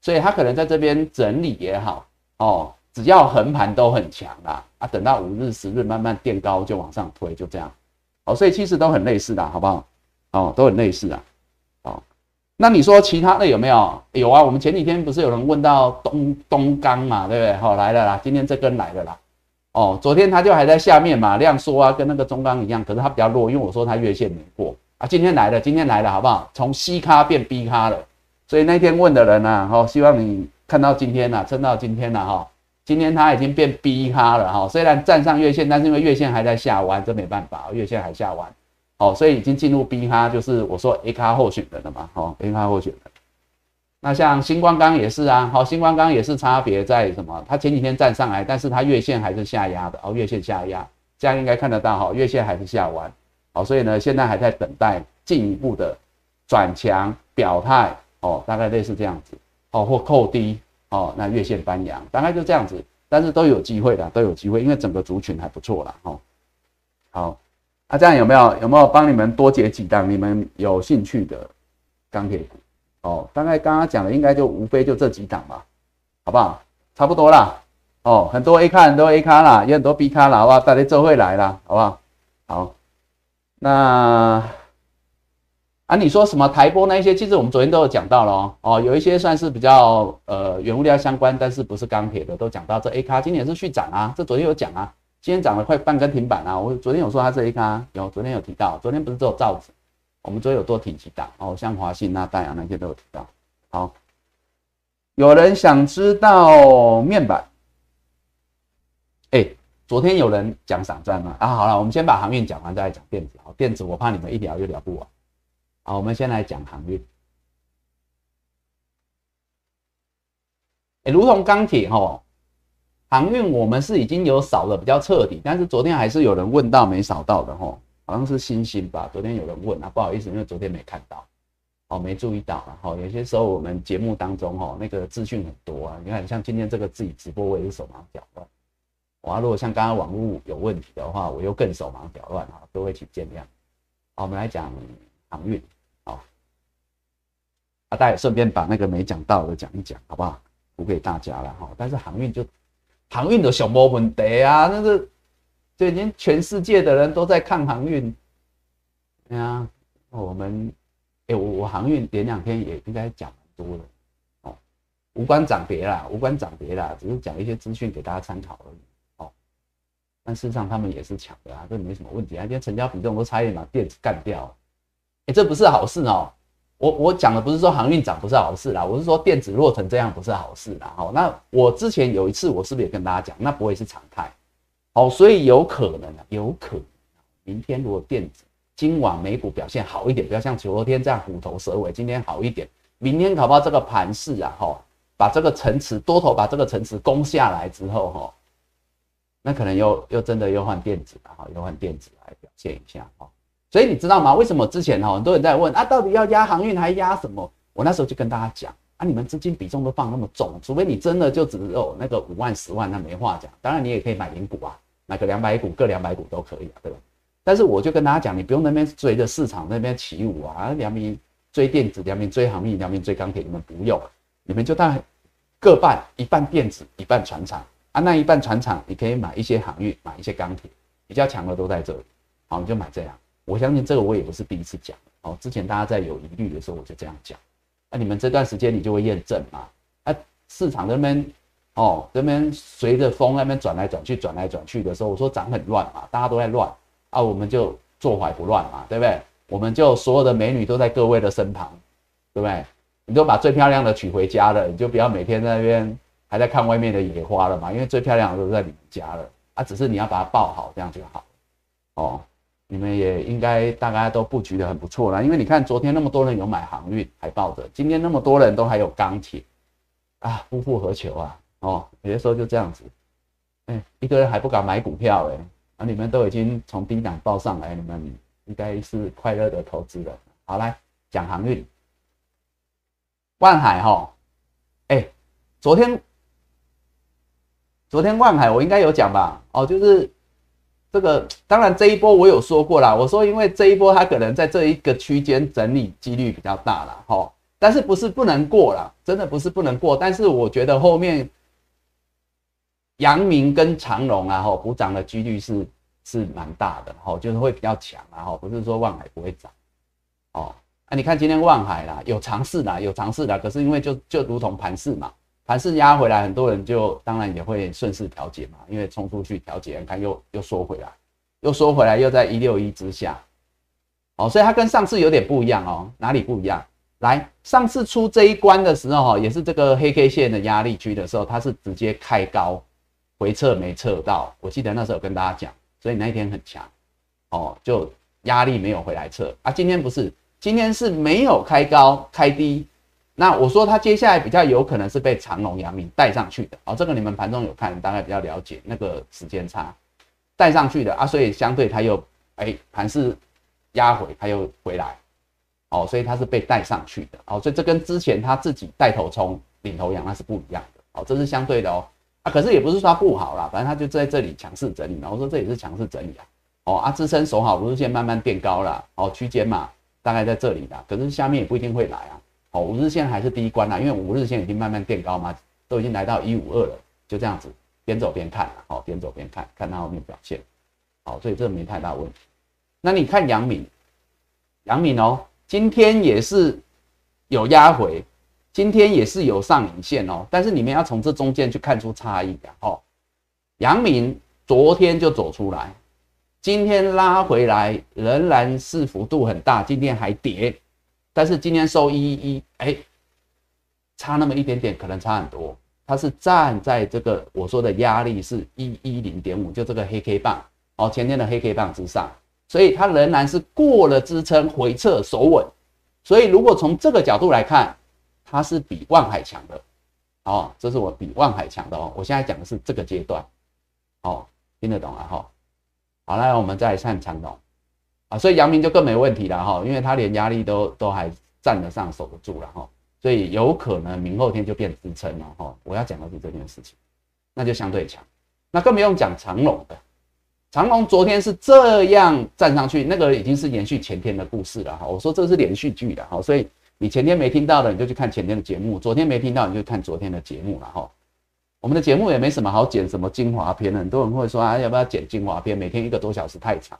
所以他可能在这边整理也好，哦，只要横盘都很强啦，啊，等到五日、十日慢慢垫高就往上推，就这样。哦，所以其实都很类似的，好不好？哦，都很类似的。哦，那你说其他的有没有？有啊，我们前几天不是有人问到东东钢嘛，对不对？好，来了啦，今天这根来了啦。哦，昨天它就还在下面嘛，量缩啊，跟那个中钢一样，可是它比较弱，因为我说它月线没过啊。今天来了，今天来了，好不好？从 C 咖变 B 咖了。所以那天问的人呢，哈，希望你看到今天呐，撑到今天了哈。今天它已经变 B 咖了哈，虽然站上月线，但是因为月线还在下弯，这没办法，月线还下弯，好，所以已经进入 B 咖，就是我说 A 咖候选人了嘛，好，A 咖候选人。那像星光钢也是啊，好，星光钢也是差别在什么？它前几天站上来，但是它月线还是下压的，哦，月线下压，这样应该看得到哈，月线还是下弯，好，所以呢，现在还在等待进一步的转强表态，哦，大概类似这样子，哦，或扣低。哦，那月线翻阳，大概就这样子，但是都有机会的，都有机会，因为整个族群还不错啦。哈。好，那这样有没有有没有帮你们多解几档你们有兴趣的钢铁股？哦，大概刚刚讲的应该就无非就这几档吧，好不好？差不多啦。哦，很多 A 卡很多 A 卡啦，也很多 B 卡啦，好不好？大家都会来啦，好不好？好，那。啊，你说什么台波那些，其实我们昨天都有讲到了哦，哦，有一些算是比较呃原物料相关，但是不是钢铁的，都讲到这 A 卡今年是续涨啊，这昨天有讲啊，今天涨了快半根停板啊，我昨天有说它是 A 卡，有昨天有提到，昨天不是只有造纸，我们昨天有多提几档哦，像华信、那大洋那些都有提到。好，有人想知道面板，哎，昨天有人讲散装吗？啊，好了，我们先把航运讲完，再来讲电子。好，电子我怕你们一聊又聊不完。好，我们先来讲航运。哎，如同钢铁哈，航运我们是已经有扫的比较彻底，但是昨天还是有人问到没扫到的哈，好像是星星吧？昨天有人问啊，不好意思，因为昨天没看到，哦，没注意到啊。哈，有些时候我们节目当中哈，那个资讯很多啊。你看，像今天这个自己直播，我也是手忙脚乱。哇，如果像刚刚网络有问题的话，我又更手忙脚乱啊，各位请见谅。好，我们来讲航运。啊，大家顺便把那个没讲到的讲一讲，好不好？补给大家了哈。但是航运就航运的小波问题啊，那个最近全世界的人都在看航运。对啊，我们哎，我我航运连两天也应该讲很多了哦，无关涨跌啦，无关涨跌啦，只是讲一些资讯给大家参考而已哦。但事实上他们也是抢的啊，这没什么问题啊。今天成交比重都差一点把电子干掉，哎，这不是好事哦。我我讲的不是说航运涨不是好事啦，我是说电子弱成这样不是好事啦。哦，那我之前有一次我是不是也跟大家讲，那不会是常态。好，所以有可能啊，有可能明天如果电子今晚美股表现好一点，不要像昨天这样虎头蛇尾，今天好一点，明天搞不好这个盘势啊，哈，把这个层次多头把这个层次攻下来之后，哈，那可能又又真的又换电子了，哈，又换电子来表现一下，哈。所以你知道吗？为什么之前哈很多人在问啊，到底要压航运还压什么？我那时候就跟大家讲啊，你们资金比重都放那么重，除非你真的就只有那个五万、十万，那没话讲。当然你也可以买零股啊，买个两百股，各两百股都可以啊，对吧？但是我就跟大家讲，你不用那边追着市场那边起舞啊，两边追电子，两边追航运，两边追钢铁，你们不用，你们就当各半，一半电子，一半船厂。啊，那一半船厂你可以买一些航运，买一些钢铁，比较强的都在这里，好，你就买这样。我相信这个我也不是第一次讲。哦，之前大家在有疑虑的时候我就这样讲，那你们这段时间你就会验证嘛，啊，市场那边哦这边随着风那边转来转去转来转去的时候，我说涨很乱嘛，大家都在乱啊，我们就坐怀不乱嘛，对不对？我们就所有的美女都在各位的身旁，对不对？你都把最漂亮的娶回家了，你就不要每天在那边还在看外面的野花了嘛，因为最漂亮的都在你们家了啊，只是你要把它抱好，这样就好哦。你们也应该大概都布局的很不错了，因为你看昨天那么多人有买航运还抱着，今天那么多人都还有钢铁啊，夫复何求啊？哦，有些时候就这样子，哎，一堆人还不敢买股票哎，啊，你们都已经从低档报上来，你们应该是快乐的投资人。好，来讲航运，万海哈，哎，昨天昨天万海我应该有讲吧？哦，就是。这个当然，这一波我有说过啦。我说，因为这一波它可能在这一个区间整理几率比较大了，哈。但是不是不能过了？真的不是不能过。但是我觉得后面阳明跟长荣啊，哈，补涨的几率是是蛮大的，哈，就是会比较强啊，哈，不是说望海不会涨，哦，啊，你看今天望海啦，有尝试啦，有尝试啦，可是因为就就如同盘势嘛，盘势压回来，很多人就当然也会顺势调节嘛，因为冲出去调节，你看又又缩回来，又缩回来，又在一六一之下，哦，所以它跟上次有点不一样哦，哪里不一样？来，上次出这一关的时候，哈，也是这个黑 K 线的压力区的时候，它是直接开高回撤没撤到。我记得那时候跟大家讲，所以那一天很强，哦，就压力没有回来撤啊。今天不是，今天是没有开高开低。那我说它接下来比较有可能是被长隆、阳明带上去的，哦，这个你们盘中有看，大概比较了解那个时间差带上去的啊，所以相对它又哎盘是压回，它又回来。哦，所以它是被带上去的，哦，所以这跟之前他自己带头冲领头羊那是不一样的，哦，这是相对的哦，啊，可是也不是说它不好啦，反正它就在这里强势整理嘛，我说这也是强势整理啊，哦，啊，支撑守好，五日线慢慢变高了，哦，区间嘛，大概在这里啦，可是下面也不一定会来啊，哦，五日线还是第一关啦，因为五日线已经慢慢变高嘛，都已经来到一五二了，就这样子边走边看了，哦，边走边看，看它后面表现，好，所以这没太大问题。那你看杨敏，杨敏哦。今天也是有压回，今天也是有上影线哦，但是你们要从这中间去看出差异的哦。阳明昨天就走出来，今天拉回来仍然是幅度很大，今天还跌，但是今天收一一，哎，差那么一点点，可能差很多。它是站在这个我说的压力是一一零点五，就这个黑 K 棒哦，前天的黑 K 棒之上。所以它仍然是过了支撑回撤守稳，所以如果从这个角度来看，它是比万海强的，哦，这是我比万海强的哦。我现在讲的是这个阶段，哦，听得懂了哈。好，来我们再来看长龙啊，所以阳明就更没问题了哈，因为它连压力都都还站得上守得住了哈，所以有可能明后天就变支撑了哈。我要讲的是这件事情，那就相对强，那更不用讲长龙的。长隆昨天是这样站上去，那个已经是延续前天的故事了哈。我说这是连续剧的哈，所以你前天没听到的，你就去看前天的节目；昨天没听到，你就看昨天的节目了哈。我们的节目也没什么好剪什么精华片，很多人会说啊，要不要剪精华片？每天一个多小时太长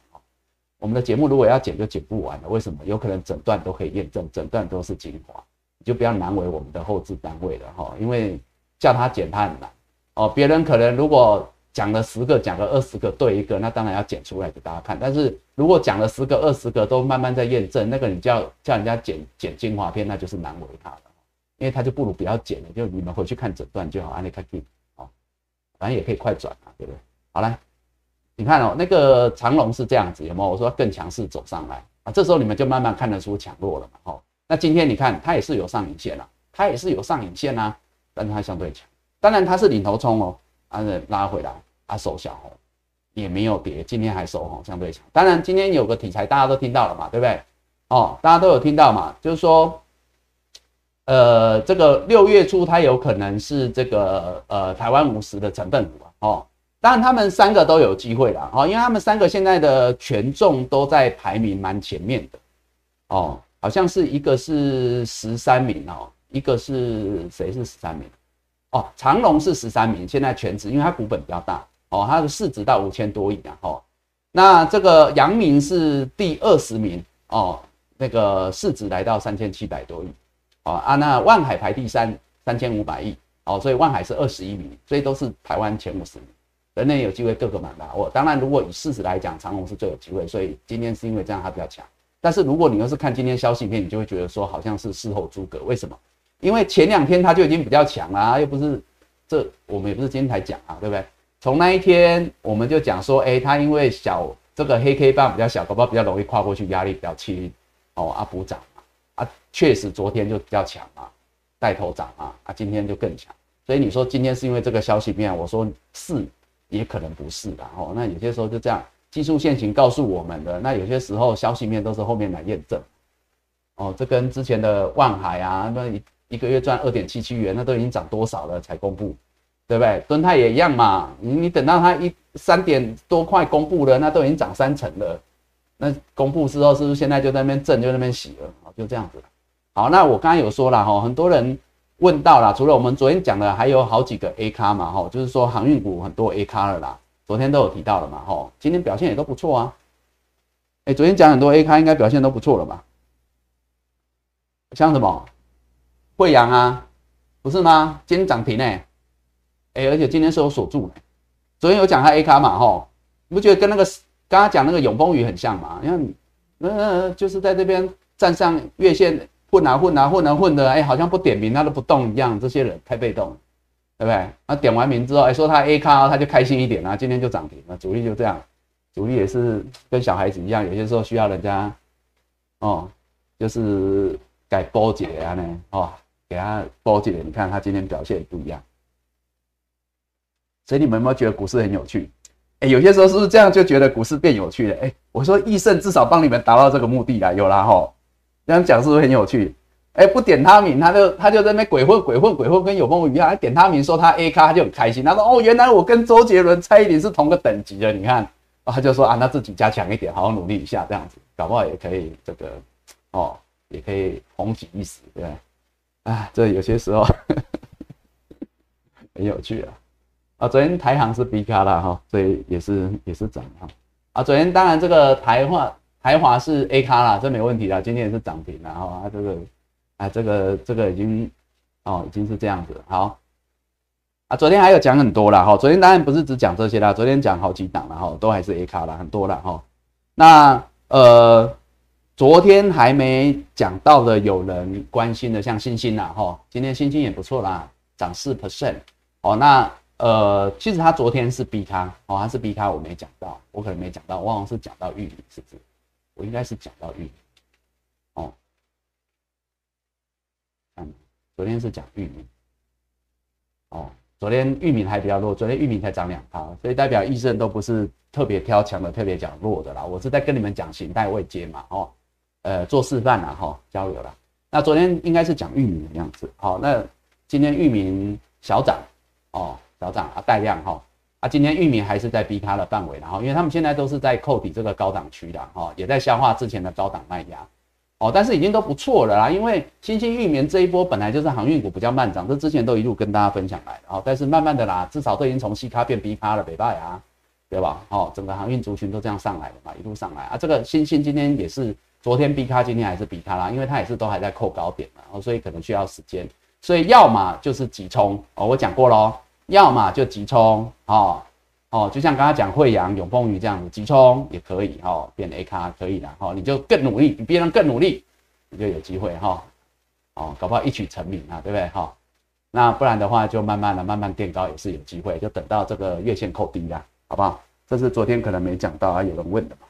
我们的节目如果要剪就剪不完了，为什么？有可能整段都可以验证，整段都是精华，你就不要难为我们的后置单位了哈，因为叫他剪他很难哦。别人可能如果。讲了十个，讲个二十个对一个，那当然要剪出来给大家看。但是如果讲了十个、二十个都慢慢在验证，那个你叫叫人家剪剪精华片，那就是难为他了，因为他就不如不要剪了，就你们回去看整段就好。安利看听，好，反正也可以快转啊，对不对？好了，你看哦，那个长龙是这样子，有没有？我说更强势走上来啊，这时候你们就慢慢看得出强弱了嘛。哦，那今天你看它也是有上影线了，它也是有上影线啊，但是它相对强，当然它是领头冲哦，啊，拉回来。啊，收小红也没有跌，今天还收红，相对强。当然，今天有个题材大家都听到了嘛，对不对？哦，大家都有听到嘛，就是说，呃，这个六月初它有可能是这个呃台湾五十的成分股啊，哦，当然他们三个都有机会啦，哦，因为他们三个现在的权重都在排名蛮前面的，哦，好像是一个是十三名哦，一个是谁是十三名？哦，长隆是十三名，现在全职，因为它股本比较大。哦，它的市值到五千多亿啊！哦，那这个阳明是第二十名哦，那个市值来到三千七百多亿，哦啊，那万海排第三，三千五百亿，哦，所以万海是二十一名，所以都是台湾前五十名，人类有机会各个满把握。当然，如果以市值来讲，长虹是最有机会，所以今天是因为这样它比较强。但是如果你要是看今天消息面，你就会觉得说好像是事后诸葛，为什么？因为前两天它就已经比较强了，又不是这我们也不是今天才讲啊，对不对？从那一天我们就讲说，哎，它因为小这个黑 K 棒比较小，搞不好比较容易跨过去，压力比较轻，哦啊补涨嘛，啊确实昨天就比较强嘛，带头涨嘛，啊今天就更强，所以你说今天是因为这个消息面，我说是也可能不是的哦，那有些时候就这样，技术线型告诉我们的，那有些时候消息面都是后面来验证，哦，这跟之前的万海啊，那一一个月赚二点七七元，那都已经涨多少了才公布。对不对？敦泰也一样嘛。你等到它一三点多块公布了，那都已经涨三成了。那公布之后，是不是现在就在那边震，就那边洗了？就这样子。好，那我刚刚有说了哈，很多人问到了，除了我们昨天讲的，还有好几个 A 咖嘛，哈，就是说航运股很多 A 咖了啦，昨天都有提到了嘛，哈，今天表现也都不错啊。哎，昨天讲很多 A 咖应该表现都不错了吧？像什么惠阳啊，不是吗？今天涨停哎，哎，而且今天是有锁住的。昨天有讲他 A 咖嘛，吼，你不觉得跟那个刚刚讲那个永丰鱼很像吗？你看，呃，就是在这边站上月线。混啊混啊混啊混的，哎，好像不点名他都不动一样。这些人太被动，对不对？那点完名之后，哎，说他 A 卡，他就开心一点啊，今天就涨停了。主力就这样，主力也是跟小孩子一样，有些时候需要人家哦，就是改波解啊呢，哦，给他波解。你看他今天表现不一样，所以你们有没有觉得股市很有趣？哎，有些时候是不是这样就觉得股市变有趣了？哎，我说易胜至少帮你们达到这个目的了，有啦哈。这样讲是不是很有趣？哎，不点他名，他就他就在那鬼混鬼混鬼混，跟有梦一样。点他名说他 A 咖，他就很开心。他说：“哦，原来我跟周杰伦、蔡依林是同个等级的。”你看，他就说：“啊，那自己加强一点，好好努力一下，这样子，搞不好也可以这个哦，也可以红极一时，对不对？”啊，这有些时候 很有趣啊。啊，昨天台行是 B 咖了哈，所以也是也是涨哈。啊，昨天当然这个台化。台华是 A 卡啦，这没问题啦。今天也是涨停了哈，啊这个，啊这个这个已经哦已经是这样子好，啊昨天还有讲很多了哈，昨天当然不是只讲这些啦，昨天讲好几档了哈，都还是 A 卡啦，很多了哈。那呃昨天还没讲到的，有人关心的像星星啦哈，今天星星也不错啦，涨四 percent 哦。那呃其实他昨天是 B 卡哦，他是 B 卡，我没讲到，我可能没讲到，忘了是讲到玉米是不是？我应该是讲到玉米，哦，嗯，昨天是讲玉米，哦，昨天玉米还比较弱，昨天玉米才涨两趴，所以代表医生都不是特别挑强的，特别讲弱的啦。我是在跟你们讲形态未接嘛，哦，呃，做示范啦，哈，交流啦。那昨天应该是讲玉米的样子，好，那今天玉米小涨，哦，小涨啊，带量哈。啊，今天玉米还是在逼它的范围，然后因为他们现在都是在扣底这个高档区的哈，也在消化之前的高档卖压哦，但是已经都不错了啦。因为新兴玉棉这一波本来就是航运股比较慢涨，这之前都一路跟大家分享来的哦，但是慢慢的啦，至少都已经从 C 卡变 B 卡了，北拜啊，对吧？哦，整个航运族群都这样上来了嘛，一路上来啊。这个新兴今天也是昨天 B 卡，今天还是 B 卡啦，因为它也是都还在扣高点嘛，哦，所以可能需要时间，所以要么就是急冲哦，我讲过喽。要么就急冲哦哦，就像刚刚讲惠阳永丰鱼这样子，急冲也可以哈，变 A 卡可以的哈，你就更努力，比别人更努力，你就有机会哈哦，搞不好一举成名啊，对不对哈？那不然的话，就慢慢的慢慢垫高也是有机会，就等到这个月线扣低啦，好不好？这是昨天可能没讲到啊，有人问的嘛。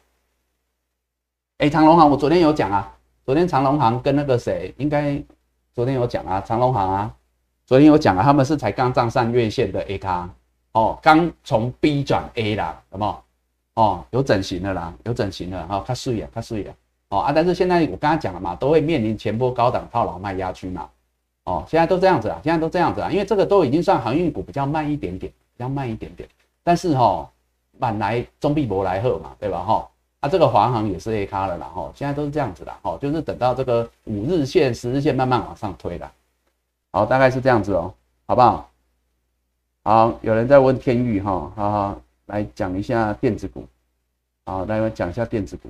哎，长隆行我昨天有讲啊，昨天长隆行跟那个谁应该昨天有讲啊，长隆行啊。昨天有讲啊，他们是才刚站上月线的 A 卡哦，刚从 B 转 A 啦，有没有？哦，有整形的啦，有整形的哈，看视野，看视野哦啊！但是现在我刚刚讲了嘛，都会面临前波高档套牢卖压区嘛，哦，现在都这样子啊，现在都这样子啊，因为这个都已经算航运股比较慢一点点，比较慢一点点，但是哈，满来中必博来贺嘛，对吧？哈，啊，这个华航也是 A 卡了啦，哈，现在都是这样子的，哈，就是等到这个五日线、十日线慢慢往上推了。好，大概是这样子哦，好不好？好，有人在问天域哈，好好来讲一下电子股，好，来讲一下电子股。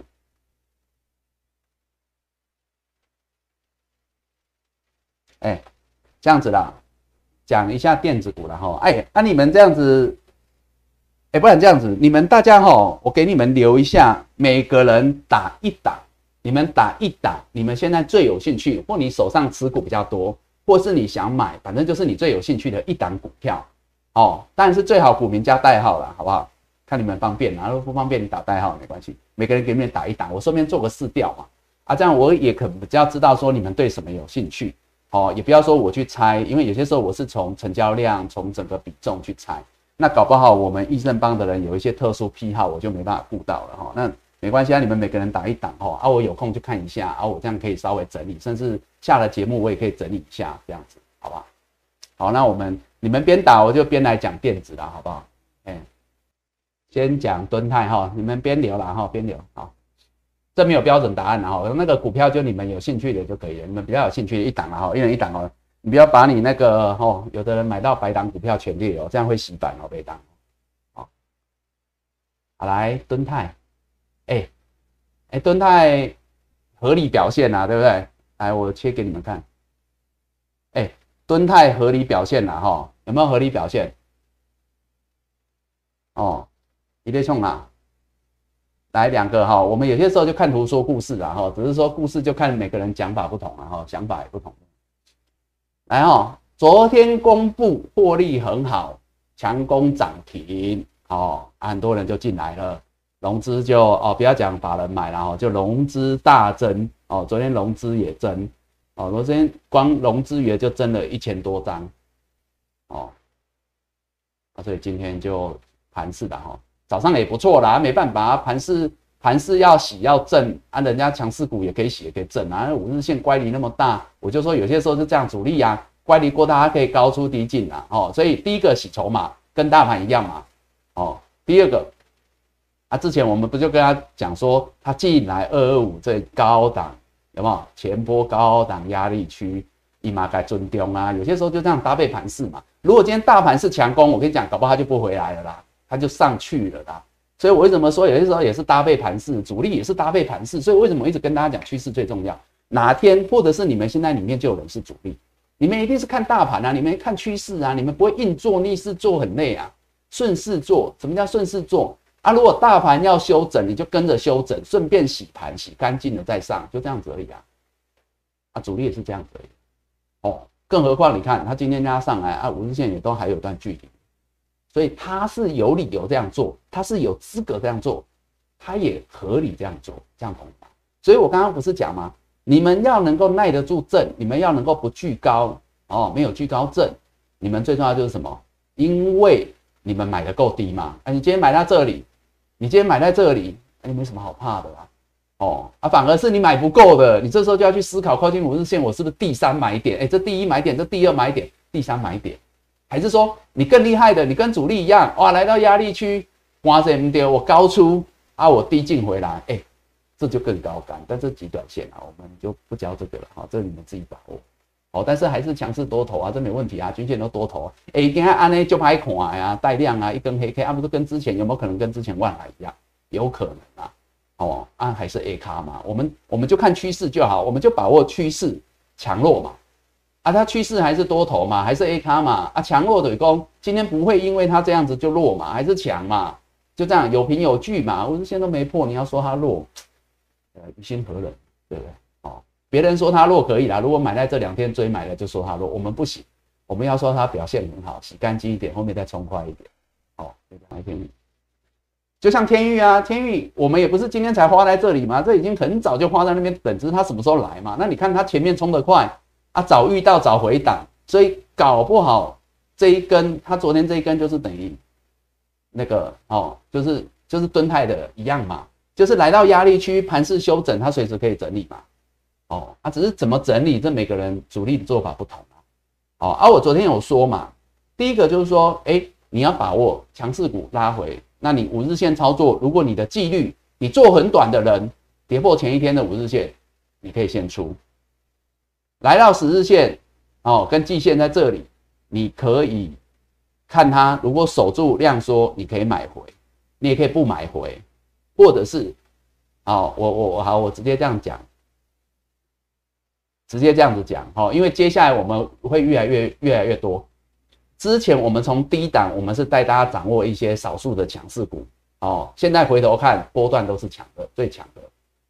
哎，这样子啦，讲一下电子股了哈。哎，那你们这样子，哎，不然这样子，你们大家哈，我给你们留一下，每个人打一打，你们打一打，你们现在最有兴趣，或你手上持股比较多。或是你想买，反正就是你最有兴趣的一档股票哦。当然是最好股民加代号了，好不好？看你们方便，如果不方便你打代号没关系。每个人给你们打一打，我顺便做个试调嘛。啊，这样我也可比较知道说你们对什么有兴趣哦。也不要说我去猜，因为有些时候我是从成交量、从整个比重去猜。那搞不好我们益盛帮的人有一些特殊癖好，我就没办法顾到了哈。那没关系啊，你们每个人打一档哦。啊，我有空就看一下啊，我这样可以稍微整理，甚至。下了节目我也可以整理一下，这样子，好不好？好，那我们你们边打我就边来讲电子了，好不好？哎，先讲敦泰哈，你们边聊了哈，边聊好。这没有标准答案哈，那个股票就你们有兴趣的就可以了，你们比较有兴趣的一档了哈，一人一档哦。你不要把你那个哦，有的人买到白档股票全列哦，这样会洗板哦，被档。好，好来，敦泰，哎哎，敦泰合理表现啊，对不对？来，我切给你们看。哎，敦泰合理表现了哈，有没有合理表现？哦，你在冲哪？来两个哈，我们有些时候就看图说故事啦哈，只是说故事就看每个人讲法不同啊哈，想法也不同。来哈，昨天公布获利很好，强攻涨停哦，很多人就进来了，融资就哦不要讲法人买了哦，就融资大增哦，昨天融资也增哦，昨天光融资也就增了一千多张哦，啊，所以今天就盘势的哈。早上也不错啦，没办法，盘势盘势要洗要正啊，人家强势股也可以洗也可以正啊。五日线乖离那么大，我就说有些时候是这样，主力啊乖离过大，它可以高出低进啊。哦，所以第一个洗筹码跟大盘一样嘛。哦，第二个啊，之前我们不就跟他讲说，他进来二二五这高档有没有前波高档压力区，一马该尊重啊。有些时候就这样搭配盘势嘛。如果今天大盘是强攻，我跟你讲，搞不好他就不回来了啦。它就上去了啦，所以我为什么说有些时候也是搭配盘势，主力也是搭配盘势，所以为什么一直跟大家讲趋势最重要？哪天或者是你们现在里面就有人是主力，你们一定是看大盘啊，你们看趋势啊，你们不会硬做逆势做很累啊，顺势做，什么叫顺势做啊？如果大盘要修整，你就跟着修整，顺便洗盘洗干净了再上，就这样子而已啊。啊，主力也是这样子而已哦，更何况你看他今天拉上来啊，五日线也都还有段距离。所以他是有理由这样做，他是有资格这样做，他也合理这样做，这样懂吗？所以我刚刚不是讲吗？你们要能够耐得住震，你们要能够不惧高哦，没有惧高震，你们最重要就是什么？因为你们买的够低嘛。啊，你今天买在这里，你今天买在这里，你没什么好怕的啦。哦，啊，反而是你买不够的，你这时候就要去思考，靠近五日线，我是不是第三买点？哎，这第一买点，这第二买点，第三买点。还是说你更厉害的，你跟主力一样哇，来到压力区，哇塞，唔丢，我高出啊，我低进回来，哎，这就更高杆。但这极短线啊，我们就不教这个了哈，这你们自己把握。好，但是还是强势多头啊，这没问题啊，均线都多头啊。哎，今天安呢就拍款呀，带量啊，一根黑 K 啊，不是跟之前有没有可能跟之前万海一样？有可能啊，哦，啊还是 A 卡嘛，我们我们就看趋势就好，我们就把握趋势强弱嘛。啊，它趋势还是多头嘛，还是 A 卡嘛？啊，强弱对攻，今天不会因为它这样子就弱嘛，还是强嘛？就这样有凭有据嘛。我现在都没破，你要说它弱，呃，于心何忍？对不对？别人说它弱可以啦，如果买在这两天追买的就说它弱，我们不行，我们要说它表现很好，洗干净一点，后面再冲快一点。哦，来天域，就像天域啊，天域我们也不是今天才花在这里嘛，这已经很早就花在那边等，只是它什么时候来嘛？那你看它前面冲得快。啊，早遇到早回档，所以搞不好这一根，他昨天这一根就是等于那个哦，就是就是敦泰的一样嘛，就是来到压力区，盘势修整，它随时可以整理嘛。哦，啊，只是怎么整理，这每个人主力的做法不同啊。哦，而我昨天有说嘛，第一个就是说，哎，你要把握强势股拉回，那你五日线操作，如果你的纪律，你做很短的人，跌破前一天的五日线，你可以先出。来到十日线，哦，跟季线在这里，你可以看它，如果守住量缩，你可以买回，你也可以不买回，或者是，哦，我我我好，我直接这样讲，直接这样子讲，哈，因为接下来我们会越来越越来越多。之前我们从低档，我们是带大家掌握一些少数的强势股，哦，现在回头看波段都是强的，最强的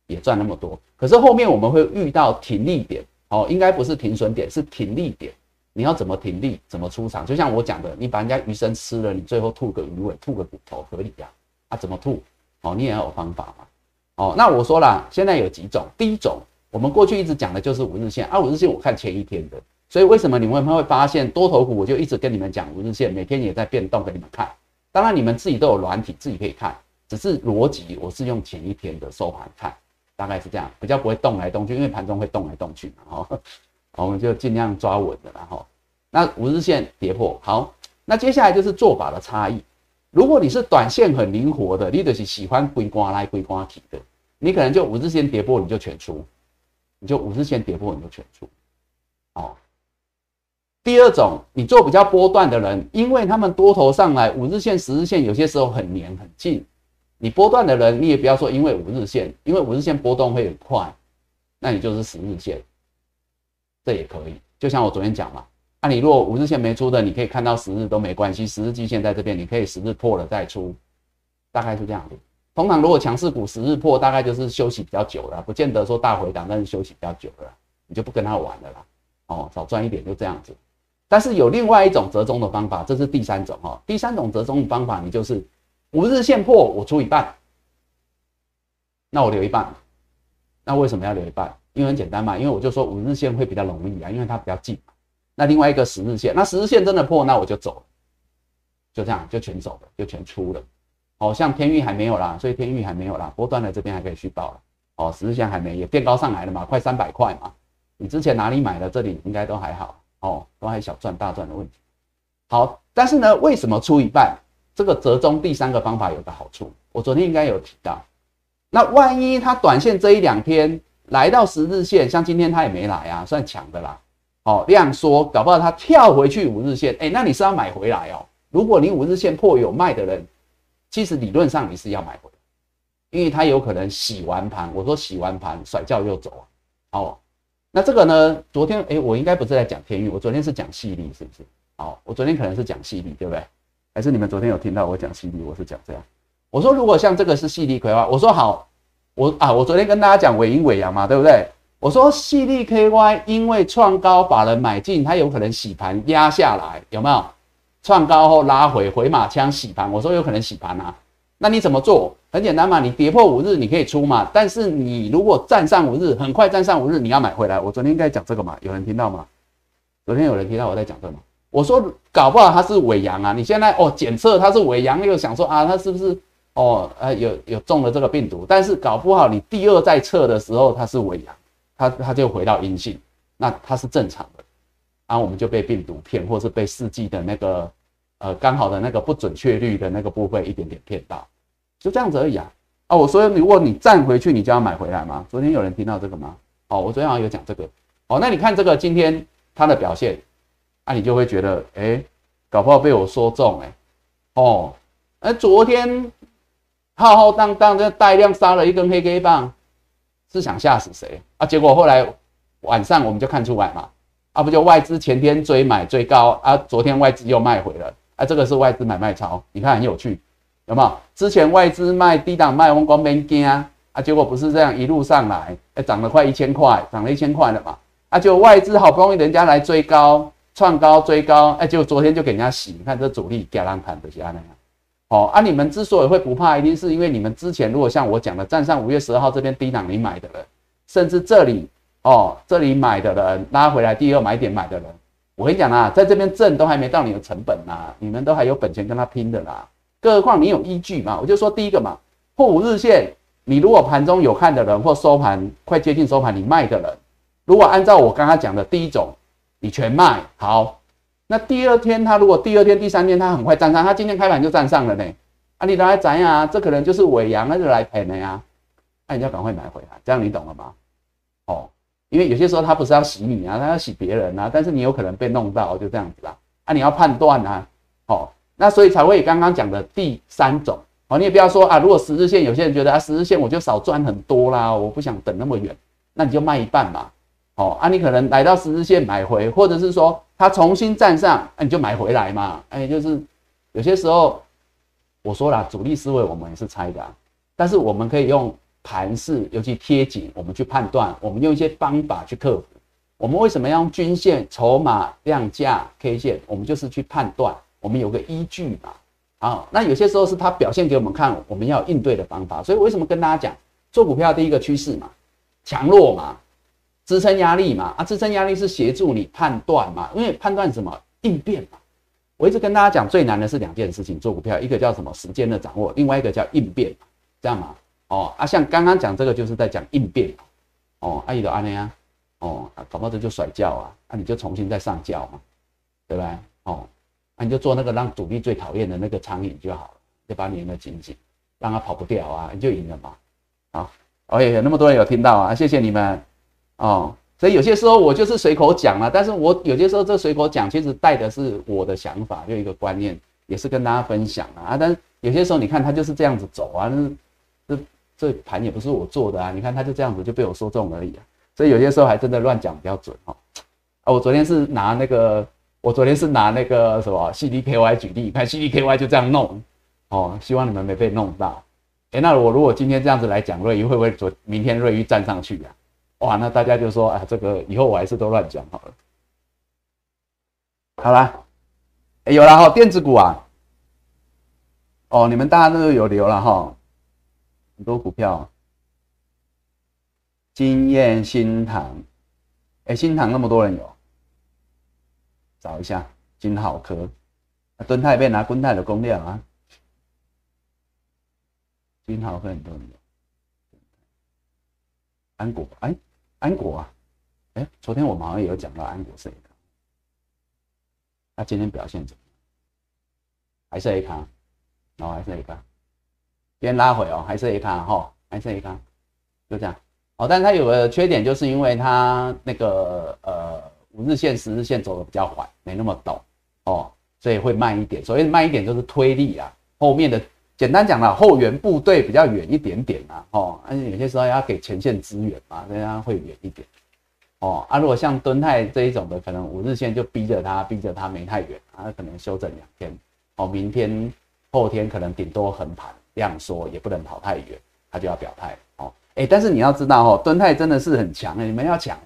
也赚那么多，可是后面我们会遇到停利点。哦，应该不是停损点，是停利点。你要怎么停利，怎么出场？就像我讲的，你把人家鱼身吃了，你最后吐个鱼尾，吐个骨头，合理呀？啊，怎么吐？哦，你也要有方法嘛。哦，那我说了，现在有几种。第一种，我们过去一直讲的就是五日线啊，五日线我看前一天的，所以为什么你们会发现多头股，我就一直跟你们讲五日线，每天也在变动给你们看。当然，你们自己都有软体，自己可以看，只是逻辑我是用前一天的收盘看。大概是这样，比较不会动来动去，因为盘中会动来动去嘛，哈，我们就尽量抓稳的，然后，那五日线跌破，好，那接下来就是做法的差异。如果你是短线很灵活的，你就是喜欢归瓜来归瓜去的，你可能就五日线跌破你就全出，就五日线跌破你就全出，哦，第二种，你做比较波段的人，因为他们多头上来，五日线、十日线有些时候很黏很近。你波段的人，你也不要说因为五日线，因为五日线波动会很快，那你就是十日线，这也可以。就像我昨天讲嘛，那你如果五日线没出的，你可以看到十日都没关系，十日均线在这边，你可以十日破了再出，大概是这样子。通常如果强势股十日破，大概就是休息比较久了，不见得说大回档，但是休息比较久了，你就不跟他玩了啦。哦，少赚一点就这样子。但是有另外一种折中的方法，这是第三种哈。第三种折中的方法，你就是五日线破，我出一半，那我留一半。那为什么要留一半？因为很简单嘛，因为我就说五日线会比较容易啊，因为它比较近。那另外一个十日线，那十日线真的破，那我就走，就这样就全走了，就全出了。哦，像天域还没有啦，所以天域还没有啦，波段的这边还可以续报了。哦，十日线还没，也变高上来了嘛，快三百块嘛。你之前哪里买的？这里应该都还好。哦，都还小赚大赚的问题。好，但是呢，为什么出一半？这个折中第三个方法有个好处，我昨天应该有提到。那万一它短线这一两天来到十日线，像今天它也没来啊，算强的啦。哦，量缩，搞不好它跳回去五日线，哎，那你是要买回来哦。如果你五日线破有卖的人，其实理论上你是要买回，因为它有可能洗完盘，我说洗完盘甩轿又走啊。哦。那这个呢？昨天哎，我应该不是在讲天域，我昨天是讲细粒，是不是？好，我昨天可能是讲细粒，对不对？还是你们昨天有听到我讲细粒？我是讲这样，我说如果像这个是细粒葵花，我说好，我啊，我昨天跟大家讲尾阴尾阳嘛，对不对？我说细粒 KY 因为创高把人买进，它有可能洗盘压下来，有没有？创高后拉回回马枪洗盘，我说有可能洗盘啊。那你怎么做？很简单嘛，你跌破五日你可以出嘛，但是你如果站上五日，很快站上五日，你要买回来。我昨天应该讲这个嘛，有人听到吗？昨天有人听到我在讲这个吗？我说搞不好它是尾阳啊，你现在哦检测它是尾阳，又想说啊它是不是哦呃有有中了这个病毒，但是搞不好你第二再测的时候它是尾阳，它它就回到阴性，那它是正常，啊我们就被病毒骗，或是被四季的那个。呃，刚好的那个不准确率的那个部分一点点骗到，就这样子而已啊！啊，我说如果你站回去，你就要买回来吗？昨天有人听到这个吗？哦，我昨天好像有讲这个。哦，那你看这个今天它的表现，啊，你就会觉得，哎，搞不好被我说中，哎，哦，哎，昨天浩浩荡荡的带量杀了一根黑 K 棒，是想吓死谁啊？结果后来晚上我们就看出来嘛，啊，不就外资前天追买追高啊，昨天外资又卖回了。啊，这个是外资买卖潮，你看很有趣，有没有？之前外资卖低档卖，我光没惊啊，啊，结果不是这样一路上来，哎，涨了快一千块，涨了一千块了嘛，啊，就外资好不容易人家来追高，创高追高，哎，结果昨天就给人家洗，你看这主力给人盘的是那样，哦，啊，你们之所以会不怕，一定是因为你们之前如果像我讲的，站上五月十二号这边低档你买的了，甚至这里哦，这里买的人拉回来第二买点买的人。我跟你讲啊，在这边挣都还没到你的成本呐，你们都还有本钱跟他拼的啦。更何况你有依据嘛？我就说第一个嘛，破五日线，你如果盘中有看的人，或收盘快接近收盘你卖的人，如果按照我刚刚讲的第一种，你全卖好，那第二天他如果第二天、第三天他很快站上，他今天开盘就站上了呢，啊，你来怎样？这可能就是尾阳那就来赔了呀，那你要赶快买回来，这样你懂了吗？哦。因为有些时候他不是要洗你啊，他要洗别人啊，但是你有可能被弄到，就这样子啦。啊，你要判断啊，好，那所以才会刚刚讲的第三种，哦，你也不要说啊，如果十日线有些人觉得啊，十日线我就少赚很多啦，我不想等那么远，那你就卖一半嘛，哦，啊，你可能来到十日线买回，或者是说他重新站上，那你就买回来嘛，哎，就是有些时候我说了，主力思维我们也是猜的，但是我们可以用。盘势尤其贴紧，我们去判断，我们用一些方法去克服。我们为什么要用均线、筹码、量价、K 线？我们就是去判断，我们有个依据嘛。啊，那有些时候是它表现给我们看，我们要应对的方法。所以为什么跟大家讲，做股票第一个趋势嘛，强弱嘛，支撑压力嘛，啊，支撑压力是协助你判断嘛，因为判断什么应变嘛。我一直跟大家讲，最难的是两件事情，做股票，一个叫什么时间的掌握，另外一个叫应变，这样嘛。哦啊，像刚刚讲这个，就是在讲应变哦，阿姨的阿内啊，哦，搞不好这就甩轿啊，那你就重新再上轿嘛，对不对？哦，那你就做那个让主力最讨厌的那个苍蝇就好了，就把你的紧紧，让它跑不掉啊，你就赢了嘛。好哦有那么多人有听到啊，谢谢你们哦。所以有些时候我就是随口讲了，但是我有些时候这随口讲，其实带的是我的想法，就一个观念，也是跟大家分享啊。但是有些时候你看他就是这样子走啊，这盘也不是我做的啊，你看他就这样子就被我说中而已啊。所以有些时候还真的乱讲比较准哈。啊，我昨天是拿那个，我昨天是拿那个什么 CDKY 举例，看 CDKY 就这样弄哦，希望你们没被弄到。哎，那我如果今天这样子来讲瑞玉，会不会昨明天瑞玉站上去呀？哇，那大家就说啊，这个以后我还是都乱讲好了。好啦，有了哈，电子股啊，哦，你们大家都有留了哈，很多股票，经验新塘，哎，新塘那么多人有，找一下金好科，敦泰被拿敦泰的公量啊。金豪科很多人有，安国哎，安国啊，哎，昨天我们好像有讲到安国是 A 卡，那今天表现怎么样？还是 A 卡，然后还是 A 卡，边拉回哦，还是 A 卡哈，还是 A 卡，就这样哦。但它有个缺点，就是因为它那个呃五日线、十日线走的比较缓，没那么陡哦，所以会慢一点。所谓慢一点就是推力啊，后面的。简单讲了，后援部队比较远一点点啊，哦，而且有些时候要给前线支援嘛，所以它会远一点，哦，啊，如果像敦泰这一种的，可能五日线就逼着它，逼着它没太远，它可能休整两天，哦，明天、后天可能顶多横盘量缩，也不能跑太远，他就要表态，哦，哎，但是你要知道哦，敦泰真的是很强哎，你们要抢，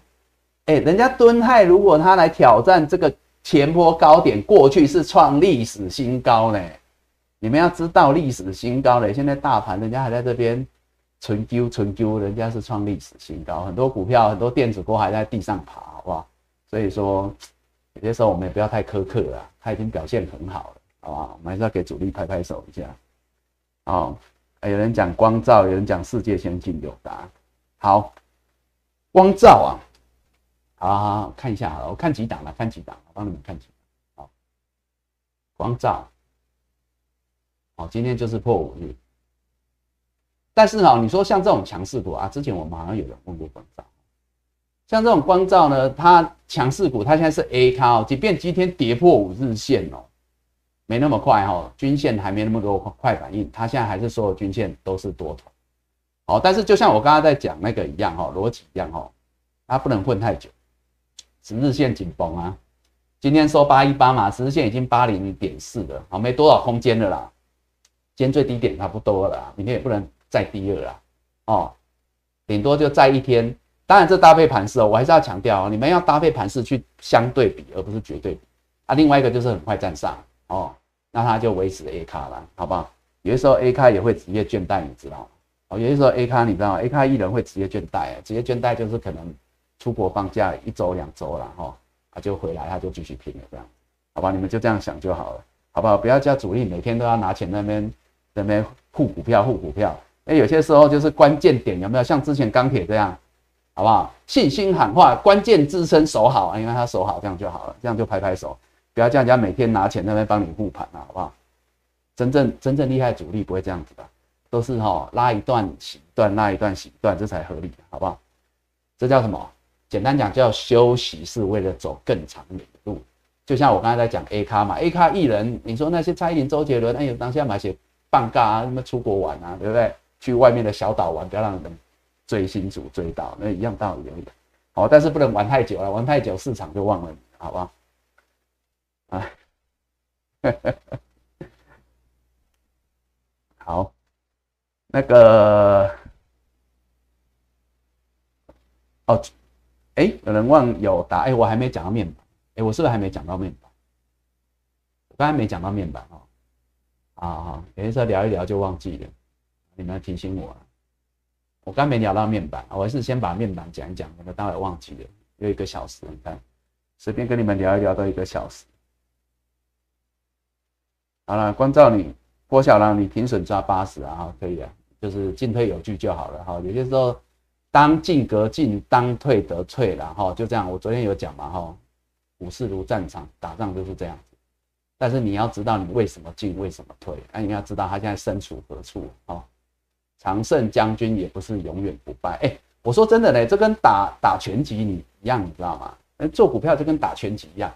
哎，人家敦泰如果他来挑战这个前坡高点，过去是创历史新高呢。你们要知道历史新高嘞，现在大盘人家还在这边存丢存丢，人家是创历史新高，很多股票很多电子股还在地上爬，好不好？所以说有些时候我们也不要太苛刻了，他已经表现很好了，好不好？我们还是要给主力拍拍手一下。哦，有人讲光照，有人讲世界先进有答。好，光照啊，好，看一下好，我看几档了，看几档，我帮你们看几档。好，光照。哦，今天就是破五日，但是哈，你说像这种强势股啊，之前我们好像有人问过光照，像这种光照呢，它强势股，它现在是 A 卡，即便今天跌破五日线哦，没那么快哈，均线还没那么多快反应，它现在还是所有均线都是多头，好，但是就像我刚刚在讲那个一样哈，逻辑一样哈，它不能混太久，十日线紧绷啊，今天收八一八嘛，十日线已经八零点四了，好，没多少空间了啦。今天最低点差不多了，明天也不能再低了啦，哦，顶多就再一天。当然这搭配盘势哦，我还是要强调哦，你们要搭配盘势去相对比，而不是绝对比啊。另外一个就是很快站上哦，那它就维持 A 卡了，好不好？有的时候 A 卡也会职业倦怠，你知道吗？哦，有的时候 A 卡你知道吗？A 卡艺人会职业倦怠，职业倦怠就是可能出国放假一周两周了哈，他就回来他就继续拼了这样，好吧？你们就这样想就好了，好不好？不要叫主力每天都要拿钱那边。那边护股票，护股票，哎，有些时候就是关键点有没有像之前钢铁这样，好不好？信心喊话，关键支撑守好啊，因为他守好这样就好了，这样就拍拍手，不要叫人家每天拿钱那边帮你护盘啊，好不好？真正真正厉害主力不会这样子的，都是哈拉一段洗一段，拉一段洗一段，这才合理，好不好？这叫什么？简单讲叫休息，是为了走更长远的路。就像我刚才在讲 A 咖嘛，A 咖艺人，你说那些蔡依林、周杰伦，哎呦，当下买些。放假啊，什么出国玩啊，对不对？去外面的小岛玩，不要让人追星族追到，那一样道理而已。好，但是不能玩太久了，玩太久市场就忘了你，好不好？啊，哈哈哈好，那个，哦，哎，有人问有答，哎，我还没讲到面板，哎，我是不是还没讲到面板？我刚才没讲到面板哦。啊啊！有些时候聊一聊就忘记了，你们要提醒我啊。我刚没聊到面板，我还是先把面板讲一讲，可能待会忘记了。有一个小时，你看，随便跟你们聊一聊都一个小时。好了，关照你，郭小郎，你停损抓八十啊，可以啊，就是进退有据就好了哈。有些时候当进得进，当退得退了哈，就这样。我昨天有讲嘛哈，股市如战场，打仗就是这样子。但是你要知道你为什么进，为什么退，那你要知道他现在身处何处啊？常胜将军也不是永远不败。哎，我说真的嘞，这跟打打拳击，你一样，你知道吗？做股票就跟打拳击一样，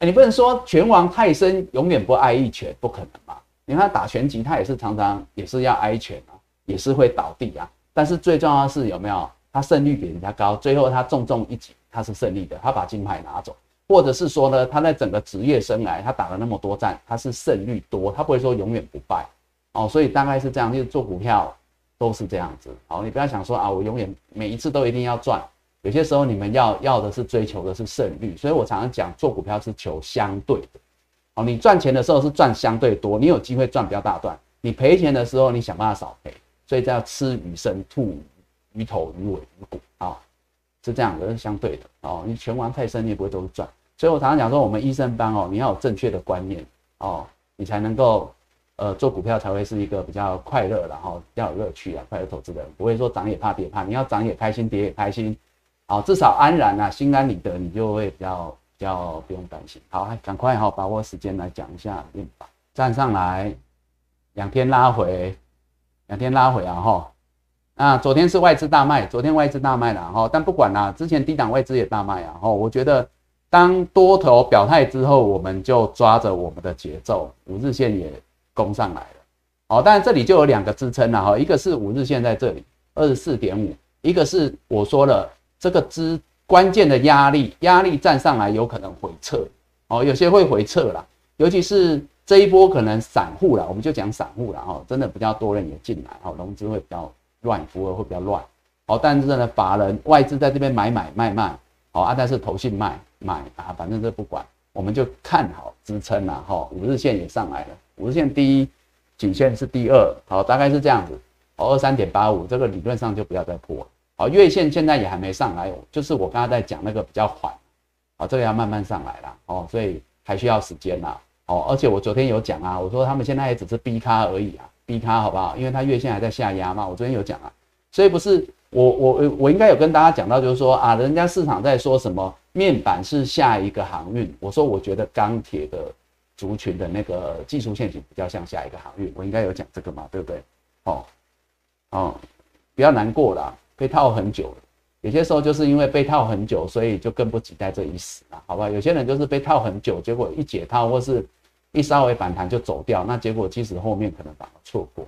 你不能说拳王泰森永远不挨一拳，不可能嘛？你看打拳击，他也是常常也是要挨拳啊，也是会倒地啊。但是最重要的是有没有他胜率比人家高，最后他重重一击，他是胜利的，他把金牌拿走，或者是说呢，他在整个职业生涯他打了那么多战，他是胜率多，他不会说永远不败哦。所以大概是这样，就是做股票都是这样子。好，你不要想说啊，我永远每一次都一定要赚。有些时候你们要要的是追求的是胜率，所以我常常讲做股票是求相对的。哦，你赚钱的时候是赚相对多，你有机会赚比较大段；你赔钱的时候，你想办法少赔。所以叫吃鱼身吐鱼头鱼尾鱼骨啊，是这样的，是相对的哦。你拳王太深，你也不会都是赚。所以我常常讲说，我们医生班哦，你要有正确的观念哦，你才能够呃做股票才会是一个比较快乐的哈，要有乐趣啊，快乐投资人不会说涨也怕跌怕，你要涨也开心，跌也开心。好，至少安然啊，心安理得，你就会比较比较不用担心。好，赶快哈，把握时间来讲一下面板站上来，两天拉回，两天拉回啊哈。那昨天是外资大卖，昨天外资大卖了哈，但不管啦，之前低档外资也大卖啊哈。我觉得当多头表态之后，我们就抓着我们的节奏，五日线也攻上来了。好，但这里就有两个支撑了哈，一个是五日线在这里二十四点五，一个是我说了。这个支关键的压力，压力站上来有可能回撤哦，有些会回撤啦，尤其是这一波可能散户啦，我们就讲散户啦，哈，真的比较多人也进来，哈，融资会比较乱，符合会比较乱，哦，但是呢，法人外资在这边买买卖卖，哦啊，但是投信卖买啊，反正这不管，我们就看好支撑啦，哈，五日线也上来了，五日线第一颈线是第二，好，大概是这样子，哦，二三点八五，这个理论上就不要再破了。好，月线现在也还没上来，就是我刚刚在讲那个比较缓，啊，这个要慢慢上来了，哦，所以还需要时间啦，哦，而且我昨天有讲啊，我说他们现在也只是 B 咖而已啊，B 咖好不好？因为它月线还在下压嘛，我昨天有讲啊，所以不是我我我应该有跟大家讲到，就是说啊，人家市场在说什么面板是下一个航运，我说我觉得钢铁的族群的那个技术线型比较像下一个航运，我应该有讲这个嘛，对不对？哦哦，不要难过了。被套很久了，有些时候就是因为被套很久，所以就更不期待这一死了，好吧？有些人就是被套很久，结果一解套或是一稍微反弹就走掉，那结果其实后面可能反而错过。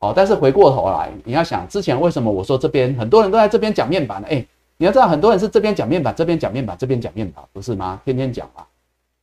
好，但是回过头来，你要想之前为什么我说这边很多人都在这边讲面板呢？哎，你要知道很多人是这边讲面板，这边讲面板，这边讲面板，不是吗？天天讲嘛。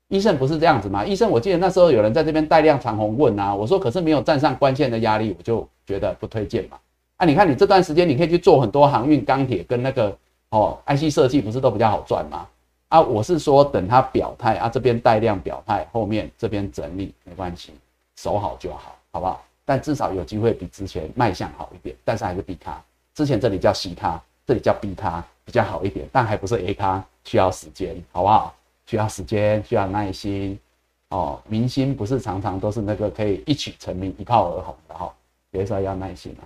医生不是这样子吗？医生，我记得那时候有人在这边带量长虹问啊，我说可是没有站上关键的压力，我就觉得不推荐嘛。啊，你看你这段时间你可以去做很多航运、钢铁跟那个哦，IC 设计不是都比较好赚吗？啊，我是说等它表态啊，这边带量表态，后面这边整理没关系，守好就好，好不好？但至少有机会比之前卖相好一点，但是还是 B 咖。之前这里叫 C 咖，这里叫 B 咖，比较好一点，但还不是 A 咖，需要时间，好不好？需要时间，需要耐心哦。明星不是常常都是那个可以一曲成名、一炮而红的哈，有时候要耐心啊。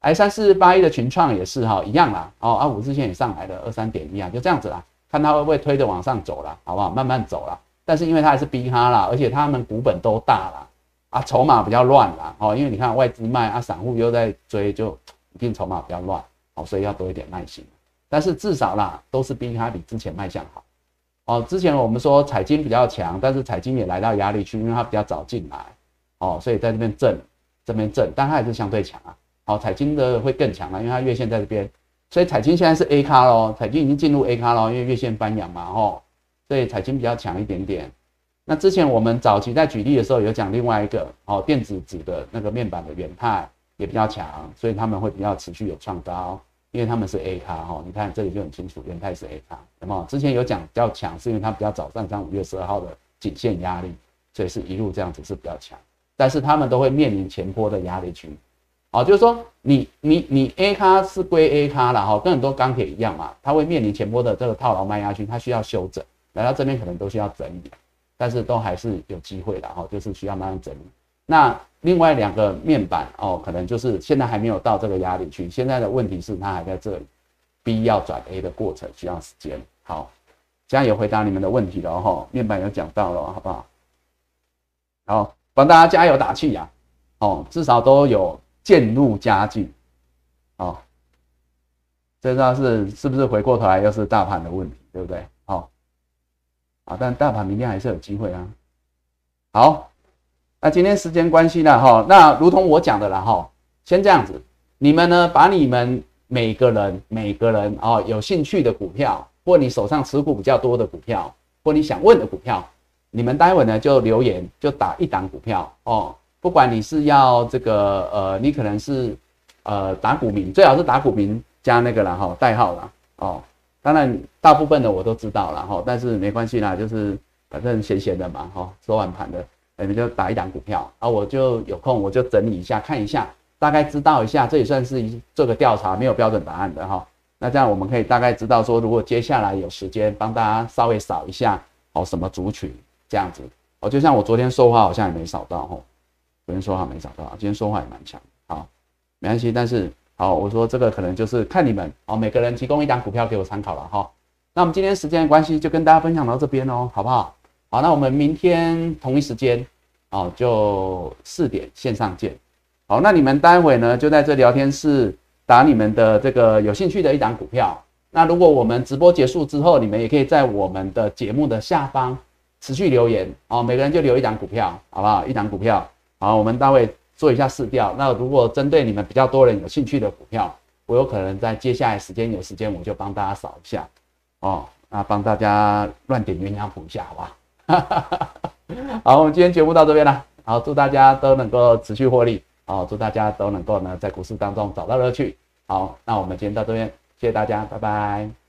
I 三四八一的群创也是哈，一样啦。哦，啊五日线也上来了，二三点一啊，就这样子啦，看它会不会推着往上走了，好不好？慢慢走了。但是因为它还是逼哈啦，而且他们股本都大啦，啊，筹码比较乱啦。哦，因为你看外资卖啊，散户又在追，就一定筹码比较乱。哦，所以要多一点耐心。但是至少啦，都是逼哈比之前卖相好。哦，之前我们说彩金比较强，但是彩金也来到压力区，因为它比较早进来。哦，所以在这边震，这边震，但它还是相对强啊。好，彩金的会更强了，因为它月线在这边，所以彩金现在是 A 卡喽，彩金已经进入 A 卡喽，因为月线翻阳嘛，吼，所以彩金比较强一点点。那之前我们早期在举例的时候有讲另外一个，哦，电子纸的那个面板的元泰也比较强，所以他们会比较持续有创高，因为他们是 A 卡，哈，你看这里就很清楚，元泰是 A 卡，那么之前有讲比较强，是因为它比较早上上五月十二号的颈线压力，所以是一路这样子是比较强，但是他们都会面临前坡的压力区。哦，就是说你你你 A 咖是归 A 咖了哈，跟很多钢铁一样嘛，它会面临前波的这个套牢卖压区，它需要修整，来到这边可能都需要整理，但是都还是有机会的哈，就是需要慢慢整理。那另外两个面板哦，可能就是现在还没有到这个压力区，现在的问题是它还在这里，B 要转 A 的过程需要时间。好，现在有回答你们的问题了哈，面板有讲到了，好不好？好，帮大家加油打气呀，哦，至少都有。渐入佳境，哦，这道是是不是回过头来又是大盘的问题，对不对？好，啊，但大盘明天还是有机会啊。好，那今天时间关系呢，哈，那如同我讲的了哈，先这样子，你们呢把你们每个人每个人哦有兴趣的股票，或你手上持股比较多的股票，或你想问的股票，你们待会呢就留言就打一档股票哦，不管你是要这个呃，你可能是呃打股民，最好是打股民。加那个了哈，代号了哦。当然，大部分的我都知道了哈，但是没关系啦，就是反正闲闲的嘛哈，收完盘的，你们就打一档股票啊，我就有空我就整理一下，看一下，大概知道一下，这也算是一做个调查，没有标准答案的哈。那这样我们可以大概知道说，如果接下来有时间帮大家稍微扫一下哦，什么族群这样子哦，就像我昨天说话好像也没扫到哈，昨天说话没找到，今天说话也蛮强，好，没关系，但是。好，我说这个可能就是看你们哦，每个人提供一档股票给我参考了哈。那我们今天时间的关系，就跟大家分享到这边哦，好不好？好，那我们明天同一时间哦，就四点线上见。好，那你们待会呢就在这聊天室打你们的这个有兴趣的一档股票。那如果我们直播结束之后，你们也可以在我们的节目的下方持续留言哦，每个人就留一档股票，好不好？一档股票。好，我们待会。做一下试调，那如果针对你们比较多人有兴趣的股票，我有可能在接下来时间有时间，我就帮大家扫一下哦，那帮大家乱点鸳鸯谱一下，好吧？好，我们今天节目到这边了，好，祝大家都能够持续获利，好，祝大家都能够呢在股市当中找到乐趣，好，那我们今天到这边，谢谢大家，拜拜。